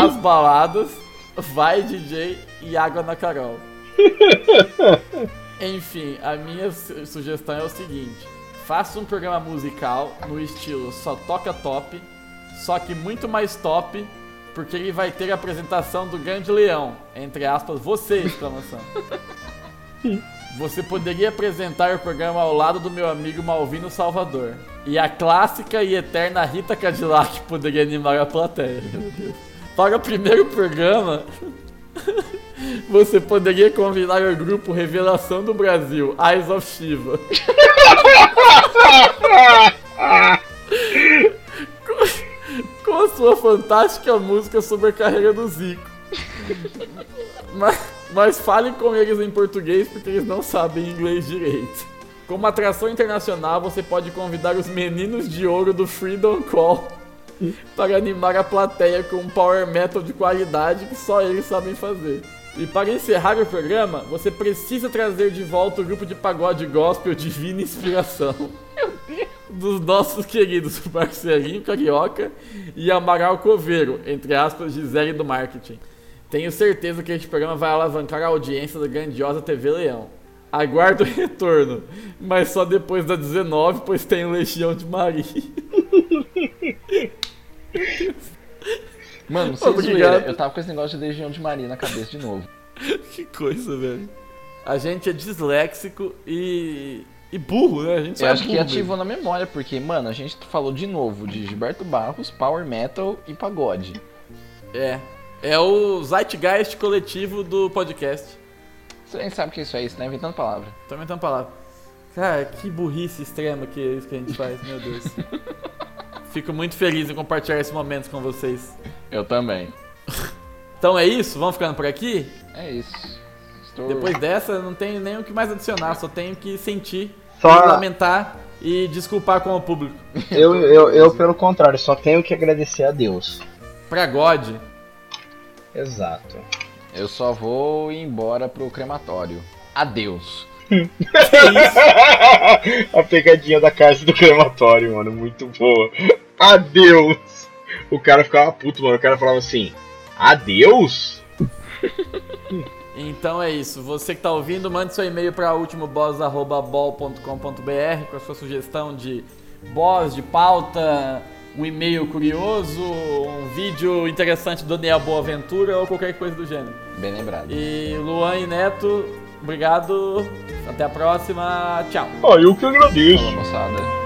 as baladas, vai DJ e água na Carol. Enfim, a minha su- sugestão é o seguinte: faça um programa musical no estilo só toca top, só que muito mais top, porque ele vai ter a apresentação do Grande Leão, entre aspas, você, exclamação. Você poderia apresentar o programa ao lado do meu amigo Malvino Salvador. E a clássica e eterna Rita Cadillac poderia animar a plateia. Meu Deus. Para o primeiro programa, você poderia convidar o grupo Revelação do Brasil, Eyes of Shiva. com, com sua fantástica música sobre a carreira do Zico. Mas, mas fale com eles em português porque eles não sabem inglês direito. Como atração internacional, você pode convidar os meninos de ouro do Freedom Call para animar a plateia com um power metal de qualidade que só eles sabem fazer. E para encerrar o programa, você precisa trazer de volta o grupo de pagode gospel Divina Inspiração. Dos nossos queridos Marcelinho Carioca e Amaral Coveiro, entre aspas, Gisele do Marketing. Tenho certeza que este programa vai alavancar a audiência da grandiosa TV Leão. Aguardo o retorno, mas só depois da 19, pois tem o Legião de Maria. Mano, sem zoeira, eu tava com esse negócio de Legião de Maria na cabeça de novo. que coisa, velho. A gente é disléxico e. e burro, né? A gente só Eu é acho que burro ativou na memória, porque, mano, a gente falou de novo de Gilberto Barros, Power Metal e Pagode. É. É o Zeitgeist coletivo do podcast. Você nem sabe o que é isso aí, você tá inventando palavra. Tô inventando palavra. Cara, que burrice extrema que é isso que a gente faz, meu Deus. Fico muito feliz em compartilhar esses momentos com vocês. Eu também. Então é isso? Vamos ficando por aqui? É isso. Estou... Depois dessa, eu não tenho nem o que mais adicionar, só tenho que sentir, Só- e lamentar e desculpar com o público. Eu, eu, eu, pelo contrário, só tenho que agradecer a Deus. Pra God, Exato. Eu só vou ir embora pro crematório. Adeus. a pegadinha da casa do crematório, mano, muito boa. Adeus! O cara ficava puto, mano. O cara falava assim: Adeus? Então é isso. Você que tá ouvindo, mande seu e-mail para ultimoboss.bol.com.br com a sua sugestão de boss, de pauta, um e-mail curioso, um vídeo interessante do Daniel Boaventura ou qualquer coisa do gênero. Bem lembrado. E Luan e Neto, obrigado. Até a próxima. Tchau. Ah, eu que agradeço. Falou, moçada.